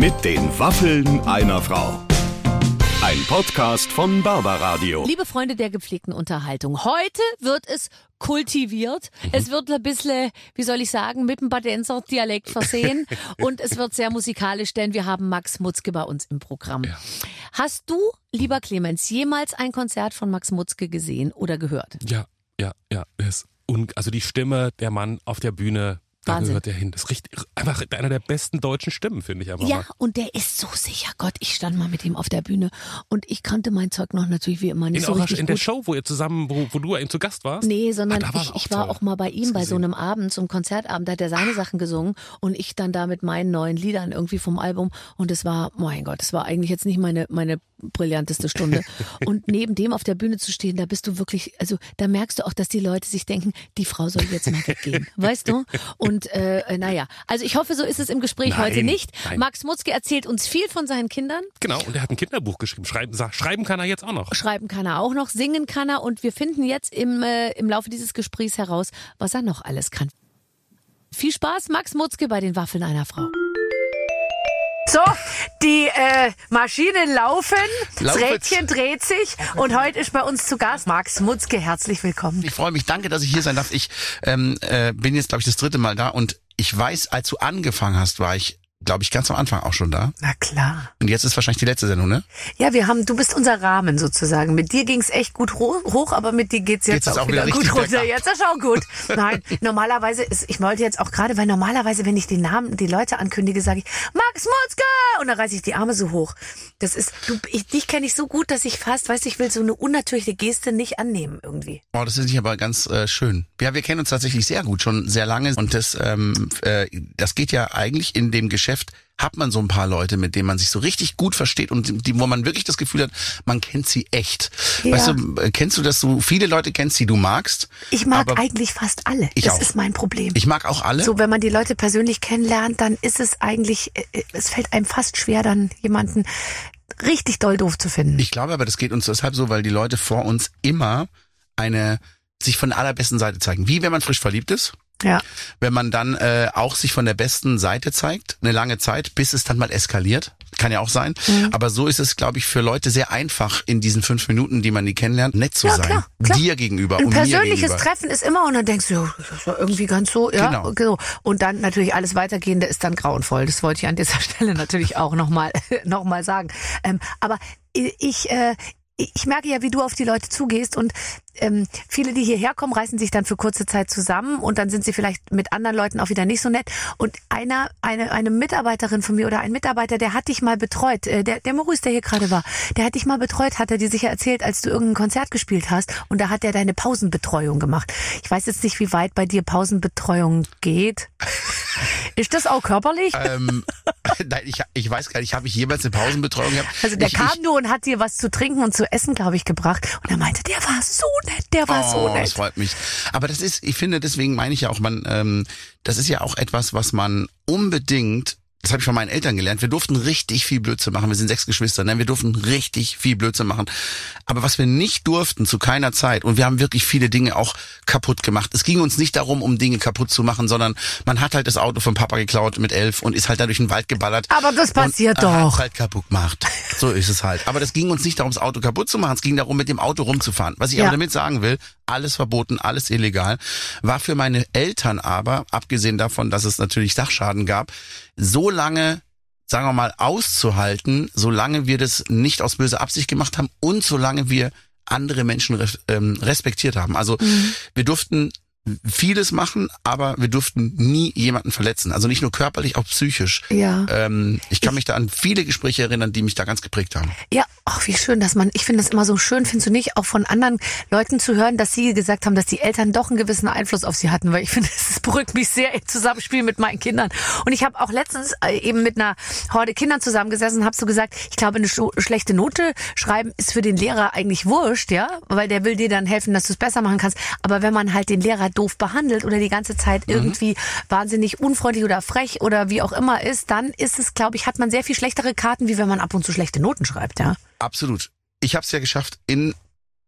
Mit den Waffeln einer Frau. Ein Podcast von Barbaradio. Liebe Freunde der gepflegten Unterhaltung, heute wird es kultiviert. Es wird ein bisschen, wie soll ich sagen, mit dem Badenser Dialekt versehen und es wird sehr musikalisch, denn wir haben Max Mutzke bei uns im Programm. Hast du, lieber Clemens, jemals ein Konzert von Max Mutzke gesehen oder gehört? Ja, ja, ja. Un also die Stimme, der Mann auf der Bühne, da Wahnsinn. gehört er hin. Das ist richtig, einfach einer der besten deutschen Stimmen, finde ich einfach Ja, mal. und der ist so sicher. Gott, ich stand mal mit ihm auf der Bühne und ich kannte mein Zeug noch natürlich wie immer nicht In, so richtig in der gut. Show, wo ihr zusammen, wo, wo du zu Gast warst? Nee, sondern Ah, da war ich, ich war toll. auch mal bei ihm bei so gesehen. einem Abend, so einem Konzertabend, da hat er seine Sachen gesungen und ich dann da mit meinen neuen Liedern irgendwie vom Album und es war, mein Gott, es war eigentlich jetzt nicht meine, meine brillanteste Stunde. und neben dem auf der Bühne zu stehen, da bist du wirklich, also da merkst du auch, dass die Leute sich denken, die Frau soll jetzt mal weggehen, weißt du? Und äh, naja, also ich hoffe, so ist es im Gespräch Nein, heute nicht. nein. Max Mutzke erzählt uns viel von seinen Kindern. Genau, und er hat ein Kinderbuch geschrieben. Schreiben, schreiben kann er jetzt auch noch. Schreiben kann er auch noch, singen kann er und wir finden jetzt im, äh, im Laufe dieses Gesprächs heraus, was er noch alles kann. Viel Spaß, Max Mutzke bei den Waffeln einer Frau. So, die äh, Maschinen laufen, das Laufet. Rädchen dreht sich und heute ist bei uns zu Gast Max Mutzke. Herzlich willkommen. Ich freue mich, danke, dass ich hier sein darf. Ich ähm, äh, bin jetzt, glaube ich, das dritte Mal da und ich weiß, als du angefangen hast, war ich, glaube ich, ganz am Anfang auch schon da. Na klar. Und jetzt ist wahrscheinlich die letzte Sendung, ne? Ja, wir haben, du bist unser Rahmen sozusagen. Mit dir ging's echt gut ho- hoch, aber mit dir geht's jetzt Jetzt auch, auch wieder wieder gut runter. Jetzt ist auch gut. Nein, normalerweise ist, ich wollte jetzt auch gerade, weil normalerweise, wenn ich den Namen, die Leute ankündige, sage ich, Max Mutzke! Und dann reiße ich die Arme so hoch. Das ist, du, ich, dich kenne ich so gut, dass ich fast, weißt du, ich will so eine unnatürliche Geste nicht annehmen irgendwie. Oh, das ist nicht aber ganz äh, schön. Ja, wir kennen uns tatsächlich sehr gut, schon sehr lange. Und das, ähm, äh, das geht ja eigentlich in dem Geschäft, hat man so ein paar Leute, mit denen man sich so richtig gut versteht und die, wo man wirklich das Gefühl hat, man kennt sie echt. Ja. Weißt du, äh, kennst du, dass du viele Leute kennst, die du magst? Ich mag eigentlich fast alle. Ich das auch. ist mein Problem. Ich mag auch alle. So, wenn man die Leute persönlich kennenlernt, dann ist es eigentlich, äh, äh, es fällt einem fast schwer, dann jemanden richtig doll doof zu finden. Ich glaube aber, das geht uns deshalb so, weil die Leute vor uns immer eine sich von der allerbesten Seite zeigen. Wie wenn man frisch verliebt ist, ja. wenn man dann äh, auch sich von der besten Seite zeigt, eine lange Zeit, bis es dann mal eskaliert. Kann ja auch sein. Mhm. Aber so ist es, glaube ich, für Leute sehr einfach, in diesen fünf Minuten, die man die kennenlernt, nett zu Ja, sein. klar, klar. Dir gegenüber Ein und mir persönliches gegenüber. Treffen ist immer und dann denkst du, ja, das ist ja irgendwie ganz so, ja, Genau. so. Und dann natürlich alles weitergehende ist dann grauenvoll. Das wollte ich an dieser Stelle natürlich auch nochmal noch mal sagen. Ähm, aber ich, äh, ich merke ja, wie du auf die Leute zugehst und ähm, viele, die hierher kommen, reißen sich dann für kurze Zeit zusammen und dann sind sie vielleicht mit anderen Leuten auch wieder nicht so nett. Und einer, eine, eine Mitarbeiterin von mir oder ein Mitarbeiter, der hat dich mal betreut, äh, der, der Maurice, der hier gerade war, der hat dich mal betreut, hat er dir sicher erzählt, als du irgendein Konzert gespielt hast und da hat er deine Pausenbetreuung gemacht. Ich weiß jetzt nicht, wie weit bei dir Pausenbetreuung geht. Ist das auch körperlich? Ähm, nein, ich, ich weiß gar nicht, habe ich jemals eine Pausenbetreuung gehabt? Also der ich, kam ich, nur und hat dir was zu trinken und zu essen, glaube ich, gebracht. Und er meinte, der war so nett, der war so Oh, das nett. freut mich. Aber das ist, ich finde, deswegen meine ich ja auch, man, ähm, das ist ja auch etwas, was man unbedingt das habe ich von meinen Eltern gelernt. Wir durften richtig viel Blödsinn machen. Wir sind sechs Geschwister. Ne? Wir durften richtig viel Blödsinn machen. Aber was wir nicht durften zu keiner Zeit, und wir haben wirklich viele Dinge auch kaputt gemacht. Es ging uns nicht darum, um Dinge kaputt zu machen, sondern man hat halt das Auto vom Papa geklaut mit elf und ist halt da durch den Wald geballert. Aber das passiert und, doch. halt kaputt gemacht. So ist es halt. Aber das ging uns nicht darum, das Auto kaputt zu machen. Es ging darum, mit dem Auto rumzufahren. Was ich Ja. aber damit sagen will, alles verboten, alles illegal, war für meine Eltern aber, abgesehen davon, dass es natürlich Sachschaden gab, so lange sagen wir mal, auszuhalten, solange wir das nicht aus böser Absicht gemacht haben und solange wir andere Menschen ähm, respektiert haben. Also Mhm. wir durften vieles machen, aber wir durften nie jemanden verletzen. Also nicht nur körperlich, auch psychisch. Ja. Ähm, ich kann mich da an viele Gespräche erinnern, die mich da ganz geprägt haben. Ja, ach, wie schön, dass man, ich finde das immer so schön, findest du nicht, auch von anderen Leuten zu hören, dass sie gesagt haben, dass die Eltern doch einen gewissen Einfluss auf sie hatten, weil ich finde, es beruhigt mich sehr im Zusammenspiel mit meinen Kindern. Und ich habe auch letztens äh, eben mit einer Horde Kindern zusammengesessen und habe so gesagt, ich glaube, eine schlechte Note schreiben ist für den Lehrer eigentlich wurscht, ja, weil der will dir dann helfen, dass du es besser machen kannst. Aber wenn man halt den Lehrer doof behandelt oder die ganze Zeit irgendwie wahnsinnig unfreundlich oder frech oder wie auch immer ist, dann ist es, glaube ich, hat man sehr viel schlechtere Karten, wie wenn man ab und zu schlechte Noten schreibt, ja. Absolut. Ich habe es ja geschafft, in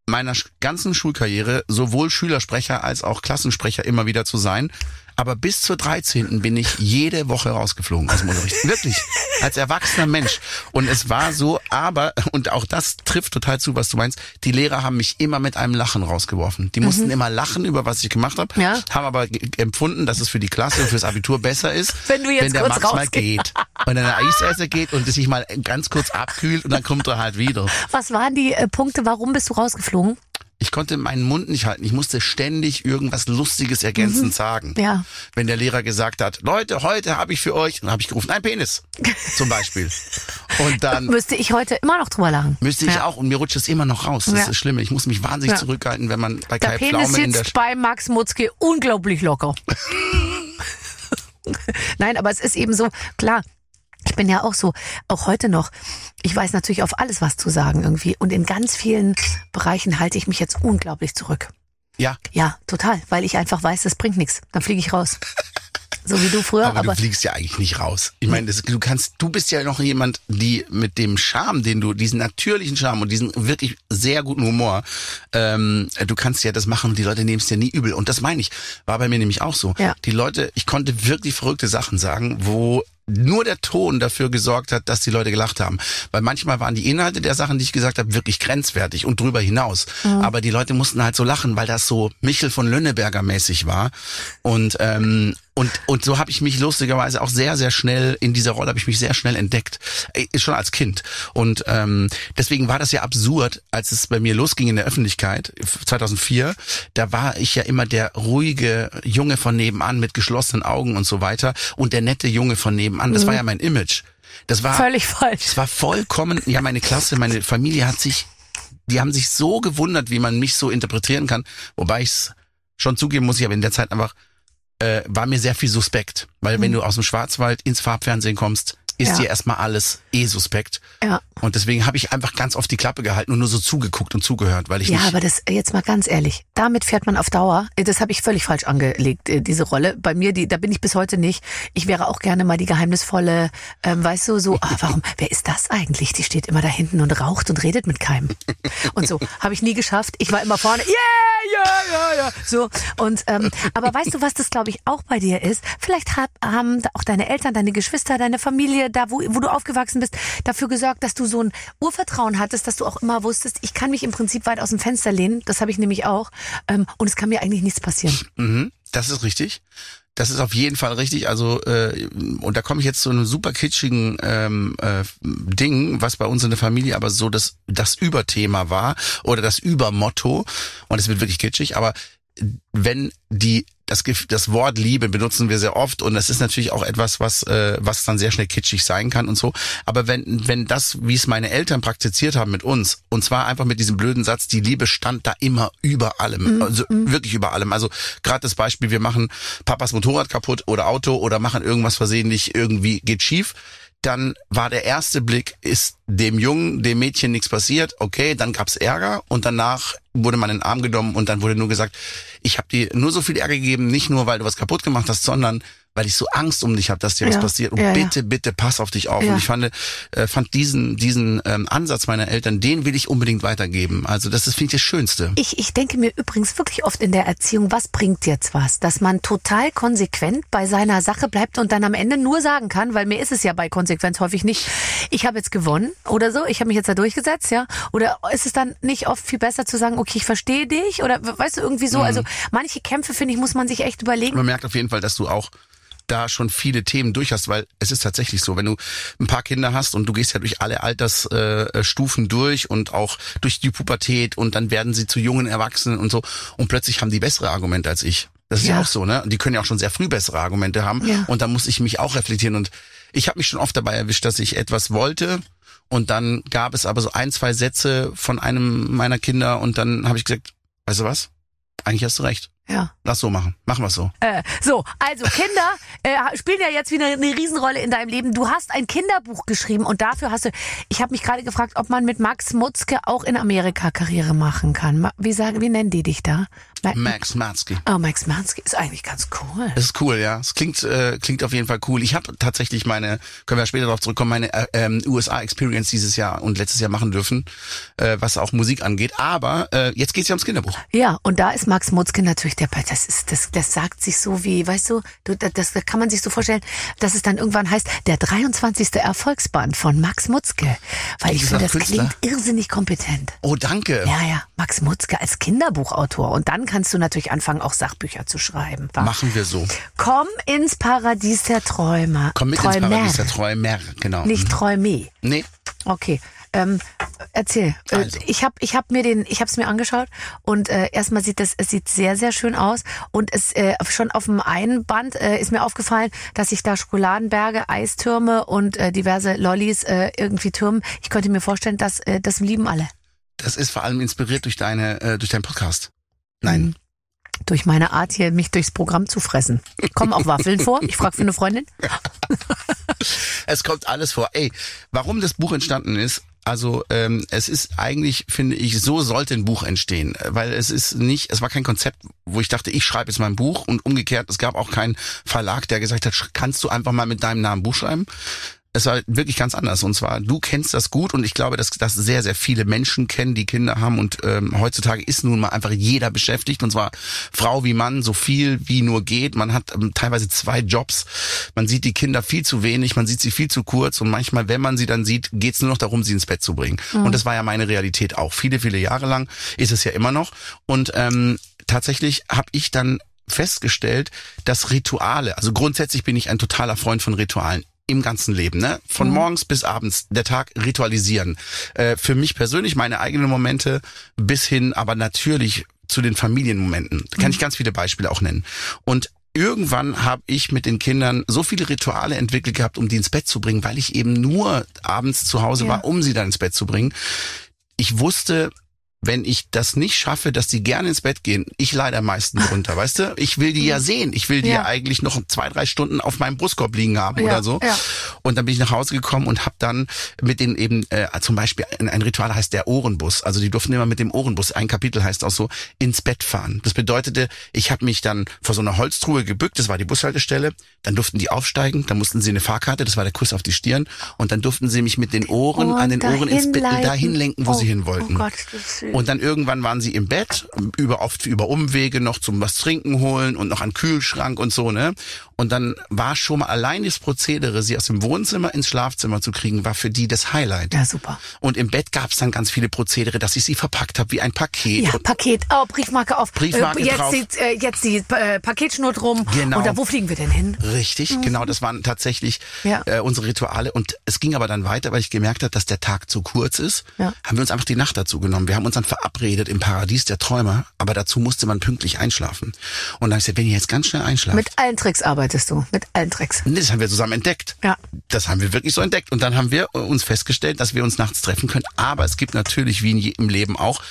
meiner ganzen Schulkarriere sowohl Schülersprecher als auch Klassensprecher immer wieder zu sein. Aber bis zur 13. bin ich jede Woche rausgeflogen aus dem Unterricht. Wirklich. Als erwachsener Mensch. Und es war so, aber, und auch das trifft total zu, was du meinst, die Lehrer haben mich immer mit einem Lachen rausgeworfen. Die mussten immer lachen über was ich gemacht habe, Mhm. Ja. haben aber empfunden, dass es für die Klasse und fürs Abitur besser ist, Wenn du jetzt wenn der kurz Max mal rausgehst. geht. Und dann der Eisesser geht und es sich mal ganz kurz abkühlt und dann kommt er halt wieder. Was waren die äh, Punkte, warum bist du rausgeflogen? Ich konnte meinen Mund nicht halten. Ich musste ständig irgendwas Lustiges ergänzend sagen. Mhm. Ja. Wenn der Lehrer gesagt hat, Leute, heute habe ich für euch, dann habe ich gerufen, ein Penis zum Beispiel. Und dann Müsste ich heute immer noch drüber lachen. müsste ich ja. auch und mir rutscht es immer noch raus. Das Ja. ist das Schlimme. Ich muss mich wahnsinnig Ja. zurückhalten, wenn man bei Der Kai Penis Pflaume in der sitzt bei Max Mutzke unglaublich locker. Nein, aber es ist eben so, klar. Ich bin ja auch so, auch heute noch. Ich weiß natürlich auf alles was zu sagen irgendwie. Und in ganz vielen Bereichen halte ich mich jetzt unglaublich zurück. ja, Ja, total. Weil ich einfach weiß, das bringt nichts. Dann fliege ich raus. So wie du früher, aber, aber, du fliegst ja eigentlich nicht raus. Ich meine, das, du kannst, du bist ja noch jemand, die mit dem Charme, den du, diesen natürlichen Charme und diesen wirklich sehr guten Humor, ähm, du kannst ja das machen und die Leute nehmen es dir nie übel. Und das meine ich, war bei mir nämlich auch so. Ja. Die Leute, ich konnte wirklich verrückte Sachen sagen, wo nur der Ton dafür gesorgt hat, dass die Leute gelacht haben. Weil manchmal waren die Inhalte der Sachen, die ich gesagt habe, wirklich grenzwertig und drüber hinaus. Aber die Leute mussten halt so lachen, weil das so Michel von Lönneberger mäßig war. Und ähm, und und so habe ich mich lustigerweise auch sehr sehr schnell in dieser Rolle habe ich mich sehr schnell entdeckt, äh, schon als Kind. Und ähm, deswegen war das ja absurd, als es bei mir losging in der Öffentlichkeit 2004. Da war ich ja immer der ruhige Junge von nebenan mit geschlossenen Augen und so weiter und der nette Junge von nebenan. Das war ja mein Image. Das war völlig falsch. es war vollkommen, ja, meine Klasse, meine Familie hat sich, die haben sich so gewundert, wie man mich so interpretieren kann, wobei ich es schon zugeben muss, ich aber in der Zeit einfach, äh, war mir sehr viel suspekt. Weil wenn du aus dem Schwarzwald ins Farbfernsehen kommst, ist. Ja. dir erstmal alles eh suspekt. Ja. Und deswegen habe ich einfach ganz oft die Klappe gehalten und nur so zugeguckt und zugehört, weil ich Ja, aber das jetzt mal ganz ehrlich, damit fährt man auf Dauer. Das habe ich völlig falsch angelegt, äh, diese Rolle. Bei mir, die, da bin ich bis heute nicht. Ich wäre auch gerne mal die geheimnisvolle, ähm, weißt du, so, ah, warum, wer ist das eigentlich? Die steht immer da hinten und raucht und redet mit keinem. Und so, habe ich nie geschafft. Ich war immer vorne, yeah, ja, ja, ja. So, und, ähm, aber weißt du, was das, glaube ich, auch bei dir ist? Vielleicht hab, haben da auch deine Eltern, deine Geschwister, deine Familie, da wo, wo du aufgewachsen bist, dafür gesorgt, dass du so ein Urvertrauen hattest, dass du auch immer wusstest, ich kann mich im Prinzip weit aus dem Fenster lehnen, das habe ich nämlich auch, ähm, und es kann mir eigentlich nichts passieren. Mhm, das ist richtig. Das ist auf jeden Fall richtig. Also äh, und da komme ich jetzt zu einem super kitschigen ähm, äh, Ding, was bei uns in der Familie aber so das das Überthema war oder das Übermotto. Und es wird wirklich kitschig. Aber wenn die das, das Wort Liebe benutzen wir sehr oft und das ist natürlich auch etwas, was äh, was dann sehr schnell kitschig sein kann und so. Aber wenn wenn das, wie es meine Eltern praktiziert haben mit uns, und zwar einfach mit diesem blöden Satz, die Liebe stand da immer über allem, also wirklich über allem. Also gerade das Beispiel, wir machen Papas Motorrad kaputt oder Auto oder machen irgendwas versehentlich, irgendwie geht schief dann war der erste Blick, ist dem Jungen, dem Mädchen nichts passiert, okay, dann gab's Ärger und danach wurde man in den Arm genommen und dann wurde nur gesagt, ich habe dir nur so viel Ärger gegeben, nicht nur, weil du was kaputt gemacht hast, sondern weil ich so Angst um dich habe, dass dir was Ja, passiert. Und ja, ja. bitte, bitte pass auf dich auf. Und ich fand, äh, fand diesen, diesen ähm, Ansatz meiner Eltern, den will ich unbedingt weitergeben. Also das ist, finde ich, das Schönste. Ich, ich denke mir übrigens wirklich oft in der Erziehung, was bringt jetzt was? Dass man total konsequent bei seiner Sache bleibt und dann am Ende nur sagen kann, weil mir ist es ja bei Konsequenz häufig nicht, ich habe jetzt gewonnen oder so, ich habe mich jetzt da durchgesetzt, ja? Oder ist es dann nicht oft viel besser zu sagen, okay, ich verstehe dich oder weißt du irgendwie so, also manche Kämpfe finde ich, muss man sich echt überlegen. Man merkt auf jeden Fall, dass du auch da schon viele Themen durch hast, weil es ist tatsächlich so, wenn du ein paar Kinder hast und du gehst ja durch alle Altersstufen äh, Stufen durch und auch durch die Pubertät und dann werden sie zu jungen Erwachsenen und so und plötzlich haben die bessere Argumente als ich. Das ist ja, Ja. auch so, ne? Die können ja auch schon sehr früh bessere Argumente haben Ja. und da muss ich mich auch reflektieren und ich habe mich schon oft dabei erwischt, dass ich etwas wollte und dann gab es aber so ein, zwei Sätze von einem meiner Kinder und dann habe ich gesagt, weißt du was? Eigentlich hast du recht. Ja. Lass so machen. Machen wir so. Äh, so, also Kinder äh, spielen ja jetzt wieder eine Riesenrolle in deinem Leben. Du hast ein Kinderbuch geschrieben und dafür hast du, ich habe mich gerade gefragt, ob man mit Max Mutzke auch in Amerika Karriere machen kann. Wie sagen, wie nennen die dich da? Ma Max Matzke. oh, Max Mutzke ist eigentlich ganz cool. Das ist cool, ja. Es klingt, äh, klingt auf jeden Fall cool. Ich habe tatsächlich meine, können wir später darauf zurückkommen, meine äh, ähm, USA-Experience dieses Jahr und letztes Jahr machen dürfen, äh, was auch Musik angeht. Aber äh, jetzt geht's ja ums Kinderbuch. Ja, und da ist Max Mutzke natürlich der, das ist, das, das sagt sich so wie, weißt du, du das, das kann man sich so vorstellen, dass es dann irgendwann heißt, der 23. Erfolgsband von Max Mutzke. Weil ich finde, das Künstler? klingt irrsinnig kompetent. Oh, danke. Ja, ja, Max Mutzke als Kinderbuchautor. Und dann kannst du natürlich anfangen, auch Sachbücher zu schreiben. Wa? Machen wir so. Komm ins Paradies der Träumer. Komm mit Träumer. ins Paradies der Träumer, genau. Nicht Mhm. Träume. Nee, Okay. Ähm, erzähl. Äh, Also. Ich habe ich hab mir den, ich habe es mir angeschaut und äh, erstmal sieht das, es sieht sehr sehr schön aus und es äh, schon auf dem einen Band äh, ist mir aufgefallen, dass sich da Schokoladenberge, Eistürme und äh, diverse Lollis äh, irgendwie türmen. Ich könnte mir vorstellen, dass äh, das lieben alle. das ist vor allem inspiriert durch deine, äh, durch deinen Podcast. Nein. Mhm. Durch meine Art hier, mich durchs Programm zu fressen. Kommen auch Waffeln vor? Ich frage für eine Freundin. Es kommt alles vor. Ey, warum das Buch entstanden ist, also ähm, es ist eigentlich, finde ich, so sollte ein Buch entstehen, weil es ist nicht, es war kein Konzept, wo ich dachte, ich schreibe jetzt mein Buch und umgekehrt, es gab auch keinen Verlag, der gesagt hat, kannst du einfach mal mit deinem Namen Buch schreiben? Es war wirklich ganz anders. Und zwar, du kennst das gut und ich glaube, dass das sehr, sehr viele Menschen kennen, die Kinder haben. Und ähm, heutzutage ist nun mal einfach jeder beschäftigt. Und zwar Frau wie Mann, so viel wie nur geht. Man hat ähm, teilweise zwei Jobs. Man sieht die Kinder viel zu wenig, man sieht sie viel zu kurz. Und manchmal, wenn man sie dann sieht, geht es nur noch darum, sie ins Bett zu bringen. Und das war ja meine Realität auch. Viele, viele Jahre lang ist es ja immer noch. Und ähm, tatsächlich habe ich dann festgestellt, dass Rituale, also grundsätzlich bin ich ein totaler Freund von Ritualen im ganzen Leben, ne? Von morgens bis abends der Tag ritualisieren. Äh, für mich persönlich meine eigenen Momente bis hin, aber natürlich zu den Familienmomenten. Da kann ich ganz viele Beispiele auch nennen. Und irgendwann habe ich mit den Kindern so viele Rituale entwickelt gehabt, um die ins Bett zu bringen, weil ich eben nur abends zu Hause Ja. war, um sie dann ins Bett zu bringen. Ich wusste, wenn ich das nicht schaffe, dass die gerne ins Bett gehen, ich leide am meisten drunter, weißt du? Ich will die ja sehen. Ich will die ja, Ja. eigentlich noch zwei, drei Stunden auf meinem Brustkorb liegen haben Ja, oder so. ja. Und dann bin ich nach Hause gekommen und habe dann mit denen eben äh, zum Beispiel ein, ein Ritual heißt der Ohrenbus. Also die durften immer mit dem Ohrenbus, ein Kapitel heißt auch so, ins Bett fahren. Das bedeutete, ich habe mich dann vor so einer Holztruhe gebückt, das war die Bushaltestelle, dann durften die aufsteigen, dann mussten sie eine Fahrkarte, das war der Kuss auf die Stirn und dann durften sie mich mit den Ohren Und an den Ohren ins Bett dahin lenken, wo Oh, sie hin wollten. oh Gott, das ist süß. Und dann irgendwann waren sie im Bett, über oft über Umwege noch zum was trinken holen und noch an Kühlschrank und so, ne? Und dann war schon mal allein das Prozedere, sie aus dem Wohnzimmer ins Schlafzimmer zu kriegen, war für die das Highlight. Ja, super. Und im Bett gab's dann ganz viele Prozedere, dass ich sie verpackt habe wie ein Paket. Ja, Paket, oh, Briefmarke auf. Briefmarke äh, jetzt drauf. Die, äh, jetzt die äh, Paketschnur drum. Genau. Und da, wo fliegen wir denn hin? Richtig, genau, das waren tatsächlich Mhm. Ja. äh, unsere Rituale. Und es ging aber dann weiter, weil ich gemerkt habe, dass der Tag zu kurz ist. Ja. Haben wir uns einfach die Nacht dazu genommen. Wir haben uns dann verabredet im Paradies der Träumer, aber dazu musste man pünktlich einschlafen. Und dann habe ich gesagt, wenn ihr jetzt ganz schnell einschlaft. Mit allen Tricks arbeitest du. Mit allen Tricks. Das haben wir zusammen entdeckt. Ja. Das haben wir wirklich so entdeckt. Und dann haben wir uns festgestellt, dass wir uns nachts treffen können. Aber es gibt natürlich, wie in jedem Leben auch,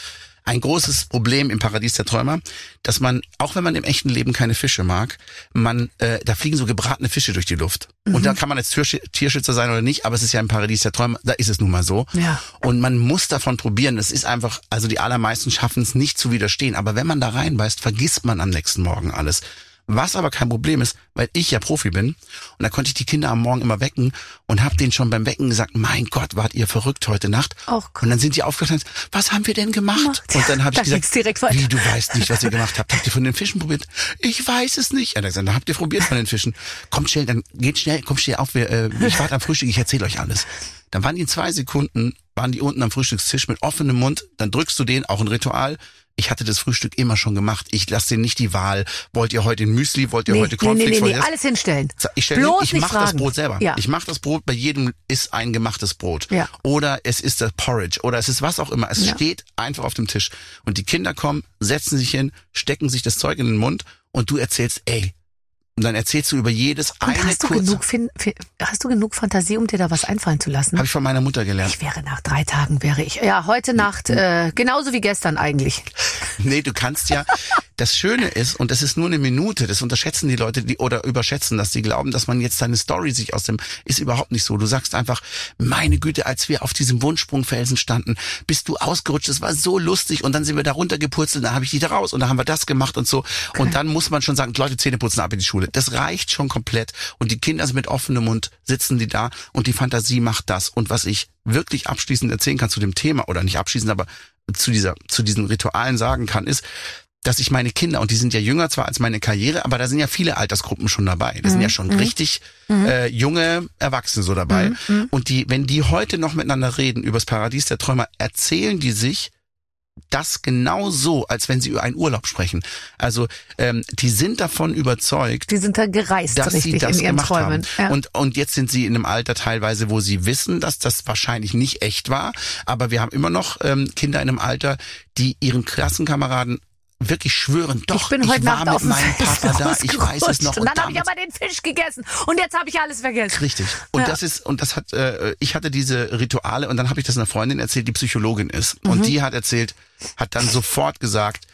ein großes Problem im Paradies der Träumer, dass man, auch wenn man im echten Leben keine Fische mag, man, äh, da fliegen so gebratene Fische durch die Luft. Und da kann man jetzt Tiersch Tierschützer sein oder nicht, aber es ist ja im Paradies der Träumer, da ist es nun mal so. Ja. Und man muss davon probieren. Es ist einfach, also die allermeisten schaffen es nicht zu widerstehen. Aber wenn man da reinbeißt, vergisst man am nächsten Morgen alles. Was aber kein Problem ist, weil ich ja Profi bin und da konnte ich die Kinder am Morgen immer wecken und habe denen schon beim Wecken gesagt, mein Gott, wart ihr verrückt heute Nacht. Ach Gott. und dann sind die aufgestanden, was haben wir denn gemacht? Und dann habe Da ich gesagt, direkt weiter. wie, du weißt nicht, was ihr gemacht habt. Habt ihr von den Fischen probiert? Ich weiß es nicht. Er hat gesagt, dann habt ihr probiert von den Fischen. Kommt schnell, dann geht schnell, kommt schnell auf, wir, äh, ich warte am Frühstück, ich erzähle euch alles. Dann waren die in zwei Sekunden, waren die unten am Frühstückstisch mit offenem Mund, dann drückst du den, auch ein Ritual. Ich hatte das Frühstück immer schon gemacht. Ich lasse denen nicht die Wahl. Wollt ihr heute ein Müsli? Wollt ihr Nee, heute nee, Cornflakes? nee, nee, nee, das? alles hinstellen. Ich, stell Bloß hin, ich mache das. Brot selber. Ja. Ich mache das Brot, bei jedem ist ein gemachtes Brot. Ja. Oder es ist das Porridge oder es ist was auch immer. Es Ja. steht einfach auf dem Tisch. Und die Kinder kommen, setzen sich hin, stecken sich das Zeug in den Mund und du erzählst, ey. Und dann erzählst du über jedes Und eine hast du kurze. genug, fin hast du genug Fantasie, um dir da was einfallen zu lassen? Habe ich von meiner Mutter gelernt. Ich wäre nach drei Tagen wäre ich. Ja, heute Nacht äh, genauso wie gestern eigentlich. Nee, du kannst ja, das Schöne ist, und das ist nur eine Minute, das unterschätzen die Leute, die oder überschätzen dass die glauben, dass man jetzt seine Story sich aus dem, ist überhaupt nicht so. Du sagst einfach, meine Güte, als wir auf diesem Wunschsprungfelsen standen, bist du ausgerutscht, es war so lustig und dann sind wir da runtergepurzelt, dann habe ich dich da raus und dann haben wir das gemacht und so. Okay. Und dann muss man schon sagen, Leute, Zähne putzen ab in die Schule. Das reicht schon komplett. Und die Kinder sind mit offenem Mund, sitzen die da und die Fantasie macht das. Und was ich wirklich abschließend erzählen kann zu dem Thema, oder nicht abschließend, aber zu dieser, zu diesen Ritualen sagen kann, ist, dass ich meine Kinder, und die sind ja jünger zwar als meine Karriere, aber da sind ja viele Altersgruppen schon dabei. Da mhm. sind ja schon mhm. richtig mhm. äh, junge Erwachsene so dabei. Mhm. mhm. Und die, wenn die heute noch miteinander reden übers Paradies der Träumer, erzählen die sich das genau so, als wenn sie über einen Urlaub sprechen. Also ähm, die sind davon überzeugt, die sind da gereist, dass sie das in ihren gemacht Träumen. haben. Ja. Und und jetzt sind sie in einem Alter teilweise, wo sie wissen, dass das wahrscheinlich nicht echt war. Aber wir haben immer noch ähm, Kinder in einem Alter, die ihren Klassenkameraden wirklich schwören, doch, ich, bin heute ich war Nacht mit auf meinem Papa da, ich weiß es noch. Und, dann habe ich aber den Fisch gegessen und jetzt habe ich alles vergessen. Richtig. Und ja. das ist und das hat äh, ich hatte diese Rituale und dann habe ich das einer Freundin erzählt, die Psychologin ist mhm. und die hat erzählt, hat dann sofort gesagt,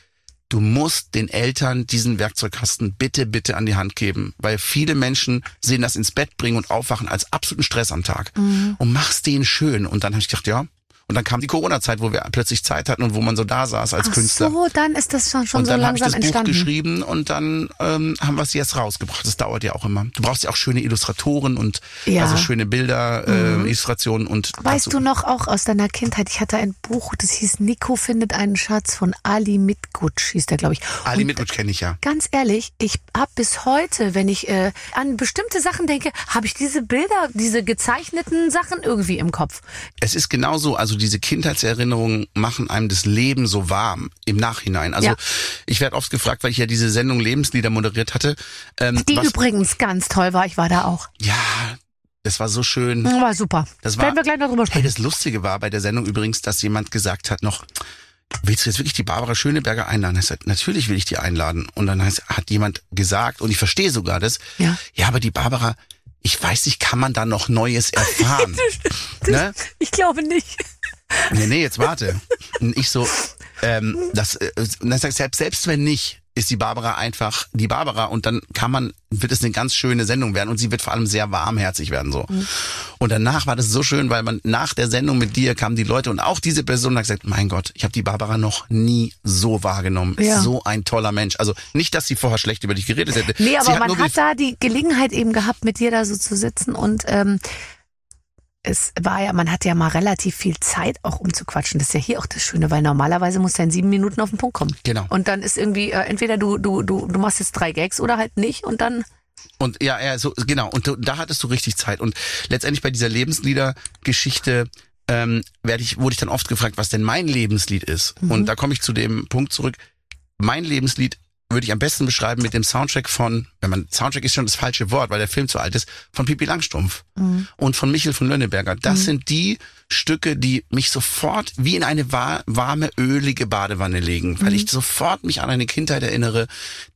du musst den Eltern diesen Werkzeugkasten bitte bitte an die Hand geben, weil viele Menschen sehen das ins Bett bringen und aufwachen als absoluten Stress am Tag mhm. und mach's denen schön und dann habe ich gedacht, ja, und dann kam die Corona-Zeit, wo wir plötzlich Zeit hatten und wo man so da saß als Ach Künstler. so, dann ist das schon, schon und so dann habe ich langsam das entstanden. Buch geschrieben und dann ähm, haben wir es jetzt rausgebracht. Das dauert ja auch immer. Du brauchst ja auch schöne Illustratoren und Ja. also schöne Bilder, äh, Mhm. Illustrationen und Weißt dazu- du noch auch aus deiner Kindheit? Ich hatte ein Buch, das hieß Nico findet einen Schatz von Ali Mitgutsch, hieß der, glaube ich. Ali Und Mitwitsch kenne ich ja. Ganz ehrlich, ich habe bis heute, wenn ich äh, an bestimmte Sachen denke, habe ich diese Bilder, diese gezeichneten Sachen irgendwie im Kopf. Es ist genau so, also diese Kindheitserinnerungen machen einem das Leben so warm im Nachhinein. Also Ja. ich werde oft gefragt, weil ich ja diese Sendung Lebenslieder moderiert hatte. Ähm, Die was, übrigens ganz toll war, ich war da auch. ja, das war so schön. War super. Das war, Werden wir gleich noch drüber Hey, sprechen. das Lustige war bei der Sendung übrigens, dass jemand gesagt hat noch, willst du jetzt wirklich die Barbara Schöneberger einladen? Ich sagte, natürlich will ich die einladen. Und dann heißt, hat jemand gesagt, und ich verstehe sogar das, Ja. ja, aber die Barbara, ich weiß nicht, kann man da noch Neues erfahren? ne? Ich glaube nicht. Nee, nee, jetzt warte. Und ich so, ähm, das, äh, ich, selbst, selbst wenn nicht, ist die Barbara einfach die Barbara und dann kann man, wird es eine ganz schöne Sendung werden und sie wird vor allem sehr warmherzig werden so. Und danach war das so schön, weil man nach der Sendung mit dir kamen die Leute und auch diese Person hat gesagt, mein Gott, ich habe die Barbara noch nie so wahrgenommen. Ja. So ein toller Mensch. Also nicht, dass sie vorher schlecht über dich geredet hätte. Nee, aber hat man hat da die Gelegenheit eben gehabt, mit dir da so zu sitzen und ähm, es war ja, man hat ja mal relativ viel Zeit auch um zu quatschen. Das ist ja hier auch das Schöne, weil normalerweise muss er in sieben Minuten auf den Punkt kommen. Genau. Und dann ist irgendwie, äh, entweder du, du, du, du machst jetzt drei Gags oder halt nicht und dann. Und ja, ja, so genau. Und da hattest du richtig Zeit. Und letztendlich bei dieser Lebenslieder-Geschichte ähm, werde ich, wurde ich dann oft gefragt, was denn mein Lebenslied ist. Mhm. Und da komme ich zu dem Punkt zurück. Mein Lebenslied würde ich am besten beschreiben mit dem Soundtrack von, wenn man Soundtrack ist schon das falsche Wort, weil der Film zu alt ist, von Pippi Langstrumpf und von Michel von Lönneberger. Das sind die Stücke, die mich sofort wie in eine wa- warme, ölige Badewanne legen, weil ich sofort mich an eine Kindheit erinnere,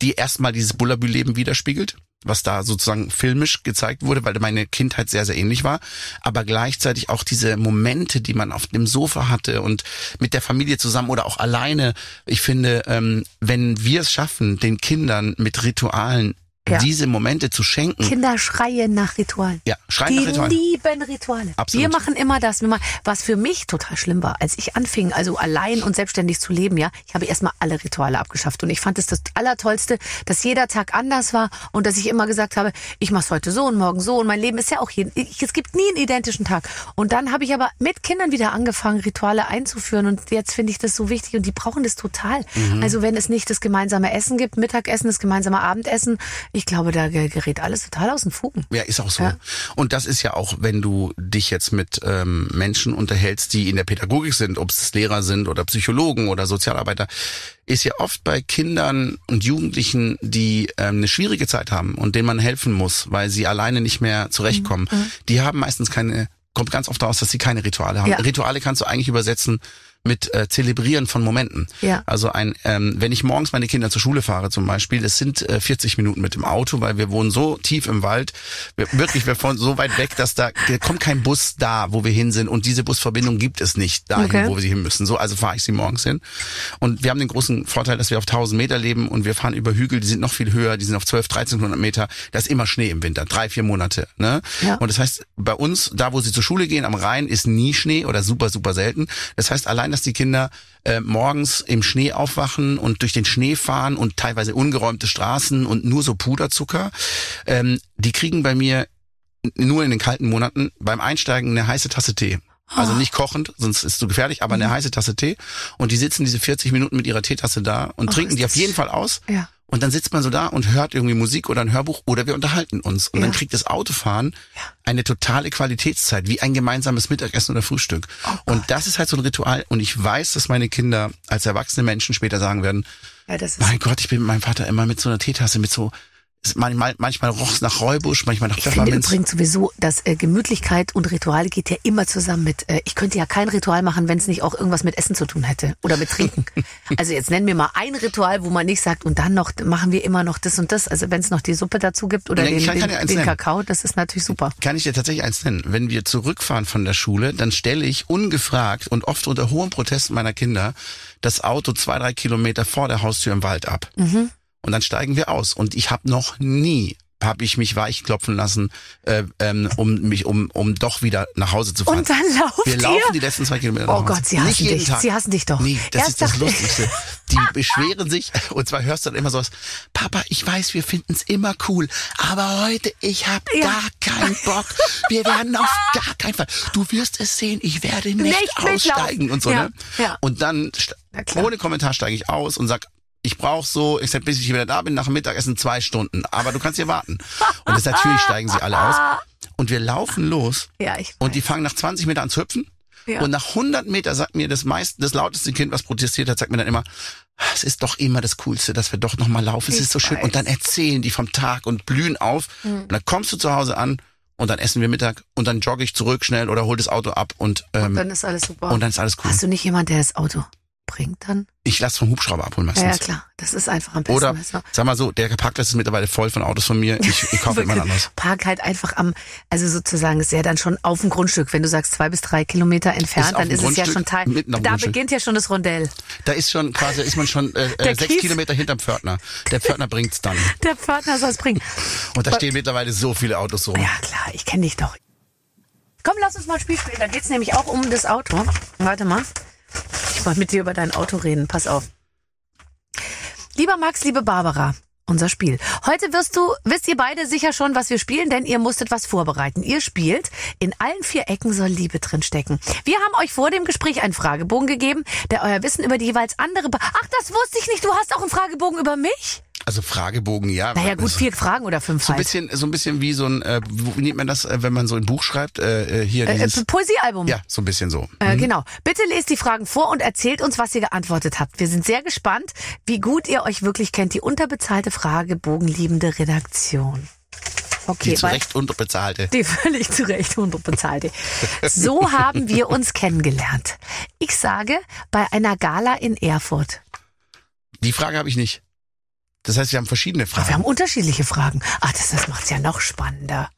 die erstmal dieses Bullabü-Leben widerspiegelt was da sozusagen filmisch gezeigt wurde, weil meine Kindheit sehr, sehr ähnlich war, aber gleichzeitig auch diese Momente, die man auf dem Sofa hatte und mit der Familie zusammen oder auch alleine. Ich finde, ähm, wenn wir es schaffen, den Kindern mit Ritualen Ja. diese Momente zu schenken, Kinder schreien nach Ritualen. ja, schreien Die nach Ritualen. lieben Rituale. Absolut. Wir machen immer das. Wir machen, was für mich total schlimm war, als ich anfing, also allein und selbstständig zu leben, ja, ich habe erstmal alle Rituale abgeschafft. Und ich fand es das Allertollste, dass jeder Tag anders war und dass ich immer gesagt habe, ich mach's heute so und morgen so. Und mein Leben ist ja auch jeden, ich, es gibt nie einen identischen Tag. Und dann habe ich aber mit Kindern wieder angefangen, Rituale einzuführen. Und jetzt finde ich das so wichtig und die brauchen das total. Mhm. Also wenn es nicht das gemeinsame Essen gibt, Mittagessen, das gemeinsame Abendessen, ich glaube, da ge- gerät alles total aus den Fugen. Ja, ist auch so. Ja. Und das ist ja auch, wenn du dich jetzt mit ähm, Menschen unterhältst, die in der Pädagogik sind, ob es Lehrer sind oder Psychologen oder Sozialarbeiter, ist ja oft bei Kindern und Jugendlichen, die ähm, eine schwierige Zeit haben und denen man helfen muss, weil sie alleine nicht mehr zurechtkommen. Mhm. Die haben meistens keine, kommt ganz oft raus, dass sie keine Rituale haben. Ja. Rituale kannst du eigentlich übersetzen mit äh, Zelebrieren von Momenten. Ja. Also ein, ähm, wenn ich morgens meine Kinder zur Schule fahre zum Beispiel, das sind äh, 40 Minuten mit dem Auto, weil wir wohnen so tief im Wald, wir, wirklich, wir fahren so weit weg, dass da, da kommt kein Bus da, wo wir hin sind und diese Busverbindung gibt es nicht dahin, Okay. wo wir sie hin müssen. So, also fahre ich sie morgens hin. Und wir haben den großen Vorteil, dass wir auf 1000 Meter leben und wir fahren über Hügel, die sind noch viel höher, die sind auf 12, 1300 Meter. Da ist immer Schnee im Winter, drei, vier Monate. Ne? Ja. Und das heißt, bei uns, da wo sie zur Schule gehen, am Rhein, ist nie Schnee oder super, super selten. Das heißt, allein, dass die Kinder äh, morgens im Schnee aufwachen und durch den Schnee fahren und teilweise ungeräumte Straßen und nur so Puderzucker, ähm, die kriegen bei mir nur in den kalten Monaten beim Einsteigen eine heiße Tasse Tee. Also nicht kochend, sonst ist es zu gefährlich, aber eine heiße Tasse Tee. Und die sitzen diese 40 Minuten mit ihrer Teetasse da und Oh, trinken die auf jeden Fall aus. Ja. Und dann sitzt man so da und hört irgendwie Musik oder ein Hörbuch oder wir unterhalten uns. Und dann Ja. kriegt das Autofahren eine totale Qualitätszeit, wie ein gemeinsames Mittagessen oder Frühstück. Oh und das ist halt so ein Ritual. Und ich weiß, dass meine Kinder als erwachsene Menschen später sagen werden, Ja, mein Gott, ich bin mit meinem Vater immer mit so einer Teetasse, mit so, manchmal, manchmal roch es nach Räubusch, manchmal nach Ich finde Pfefferminz. übrigens sowieso, dass äh, Gemütlichkeit und Rituale geht ja immer zusammen mit, äh, ich könnte ja kein Ritual machen, wenn es nicht auch irgendwas mit Essen zu tun hätte oder mit Trinken. also jetzt nennen wir mal ein Ritual, wo man nicht sagt, und dann noch machen wir immer noch das und das. Also wenn es noch die Suppe dazu gibt oder den, ich kann- den, den. Kakao, das ist natürlich super. Kann ich dir tatsächlich eins nennen? Wenn wir zurückfahren von der Schule, dann stelle ich ungefragt und oft unter hohem Protest meiner Kinder das Auto zwei, drei Kilometer vor der Haustür im Wald ab. Mhm. Und dann steigen wir aus. Und ich habe noch nie habe ich mich weichklopfen lassen, äh, ähm, um mich, um, um doch wieder nach Hause zu fahren. Und dann lauft wir ihr? laufen die letzten zwei Kilometer Oh. Gott, sie hassen dich. Tag. Sie hassen dich doch. Nee, das Erst ist das Lustigste. Die beschweren sich und zwar hörst du dann immer sowas, Papa, ich weiß, wir finden es immer cool, aber heute, ich habe Ja. gar keinen Bock. Wir werden auf gar keinen Fall. Du wirst es sehen, ich werde nicht, Nicht mitlaufen. aussteigen und so, Ja, ne? ja. Und dann ohne Kommentar steige ich aus und sag, ich brauche so, ich sag, bis ich wieder da bin, nach dem Mittagessen zwei Stunden. Aber du kannst hier warten. Und das natürlich steigen sie alle aus. Und wir laufen los. Ja, ich Und die weiß. fangen nach 20 Metern an zu hüpfen. Ja. Und nach 100 Meter sagt mir das meist, das lauteste Kind, was protestiert hat, sagt mir dann immer, es ist doch immer das Coolste, dass wir doch noch mal laufen. Es Ich ist so schön. weiß. Und dann erzählen die vom Tag und blühen auf. Und dann kommst du zu Hause an und dann essen wir Mittag und dann jogge ich zurück schnell oder hol das Auto ab und, ähm, Dann ist alles super. und dann ist alles cool. Hast du nicht jemand, der das Auto bringt dann? Ich lasse vom Hubschrauber abholen Ja, meistens. ja, klar. Das ist einfach am besten. Oder, sag mal so, der Parkplatz ist mittlerweile voll von Autos von mir. Ich, ich kaufe immer ein anderes. Park halt einfach am, also sozusagen ist ja dann schon auf dem Grundstück. Wenn du sagst zwei bis drei Kilometer entfernt, Ist dann ist es ja Grundstück, schon Teil. Da Grundstück. beginnt ja schon das Rondell. Da ist schon quasi, ist man schon äh, äh, sechs Kies- Kilometer hinterm Pförtner. Der Pförtner bringt's dann. Der Pförtner soll es bringen. Und da stehen mittlerweile so viele Autos rum. Ja, klar, ich kenne dich doch. Komm, lass uns mal ein Spiel spielen. Da geht's nämlich auch um das Auto. Warte mal. Ich wollte mit dir über dein Auto reden. Pass auf. Lieber Max, liebe Barbara, unser Spiel. Heute wirst du, wisst ihr beide sicher schon, was wir spielen, denn ihr musstet was vorbereiten. Ihr spielt, in allen vier Ecken soll Liebe drin stecken. Wir haben euch vor dem Gespräch einen Fragebogen gegeben, der euer Wissen über die jeweils andere... Ach, das wusste ich nicht. Du hast auch einen Fragebogen über mich? Also Fragebogen, ja. Naja, gut, vier Fragen oder fünf So ein halt. bisschen, so ein bisschen wie so ein, äh, wie nennt man das, äh, wenn man so ein Buch schreibt? Äh, äh, hier Äh, dieses. äh, Poesiealbum. ja, so ein bisschen so. Äh, genau. Bitte lest die Fragen vor und erzählt uns, was ihr geantwortet habt. Wir sind sehr gespannt, wie gut ihr euch wirklich kennt. Die unterbezahlte Fragebogenliebende Redaktion. Okay, Die zu Recht unterbezahlte. die völlig zu Recht unterbezahlte. So haben wir uns kennengelernt. Ich sage, bei einer Gala in Erfurt. Die Frage habe ich nicht. Das heißt, wir haben verschiedene Aber wir Fragen. haben unterschiedliche Fragen. Ach, das, das macht's ja noch spannender.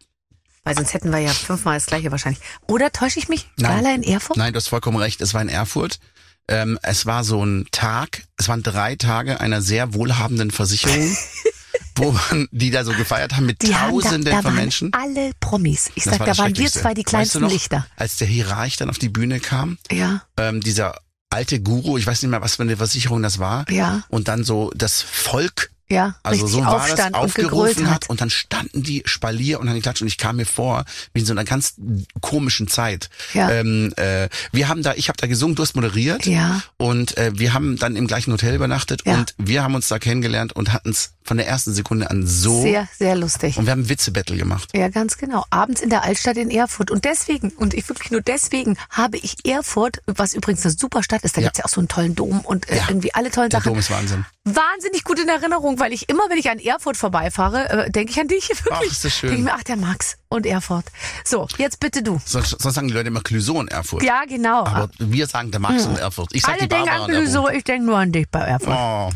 Weil sonst hätten wir ja fünfmal das gleiche wahrscheinlich. Oder täusche ich mich? Nein. Gala in Erfurt? Nein, du hast vollkommen recht. Es war in Erfurt. Ähm, es war so ein Tag, es waren drei Tage einer sehr wohlhabenden Versicherung, wo man, die da so gefeiert haben mit Die haben da, Tausenden da von Menschen. alle Promis. Ich Das sag, war da waren wir zwei die Weißt kleinsten du noch, Lichter. Als der Hierarch dann auf die Bühne kam, Ja, ähm, dieser alte Guru, ich weiß nicht mehr, was für eine Versicherung das war, ja, und dann so das Volk, ja. also so war das, aufgerufen hat. hat und dann standen die Spalier und haben geklatscht und ich kam mir vor wie in so einer ganz komischen Zeit. Ja. Ähm, äh, wir haben da, ich habe da gesungen, du hast moderiert Ja. und äh, wir haben dann im gleichen Hotel übernachtet Ja. und wir haben uns da kennengelernt und hatten es von der ersten Sekunde an so. Sehr, sehr lustig. Und wir haben Witze-Battle gemacht. Ja, ganz genau. Abends in der Altstadt in Erfurt. Und deswegen, und ich wirklich nur deswegen, habe ich Erfurt, was übrigens eine super Stadt ist, da Ja. gibt's ja auch so einen tollen Dom und äh, Ja. irgendwie alle tollen Der Sachen. Dom ist Wahnsinn. Wahnsinnig gut in Erinnerung, weil ich immer, wenn ich an Erfurt vorbeifahre, äh, denke ich an dich. Wirklich. Ach, ist das schön. Denke ich mir, ach, der Max und Erfurt. So, jetzt bitte du. Sonst, sonst sagen die Leute immer Clouseau in Erfurt. Ja, genau. Aber wir sagen der Max in Erfurt. Ich sag alle die denken an so, ich denke nur an dich bei Erfurt. Oh.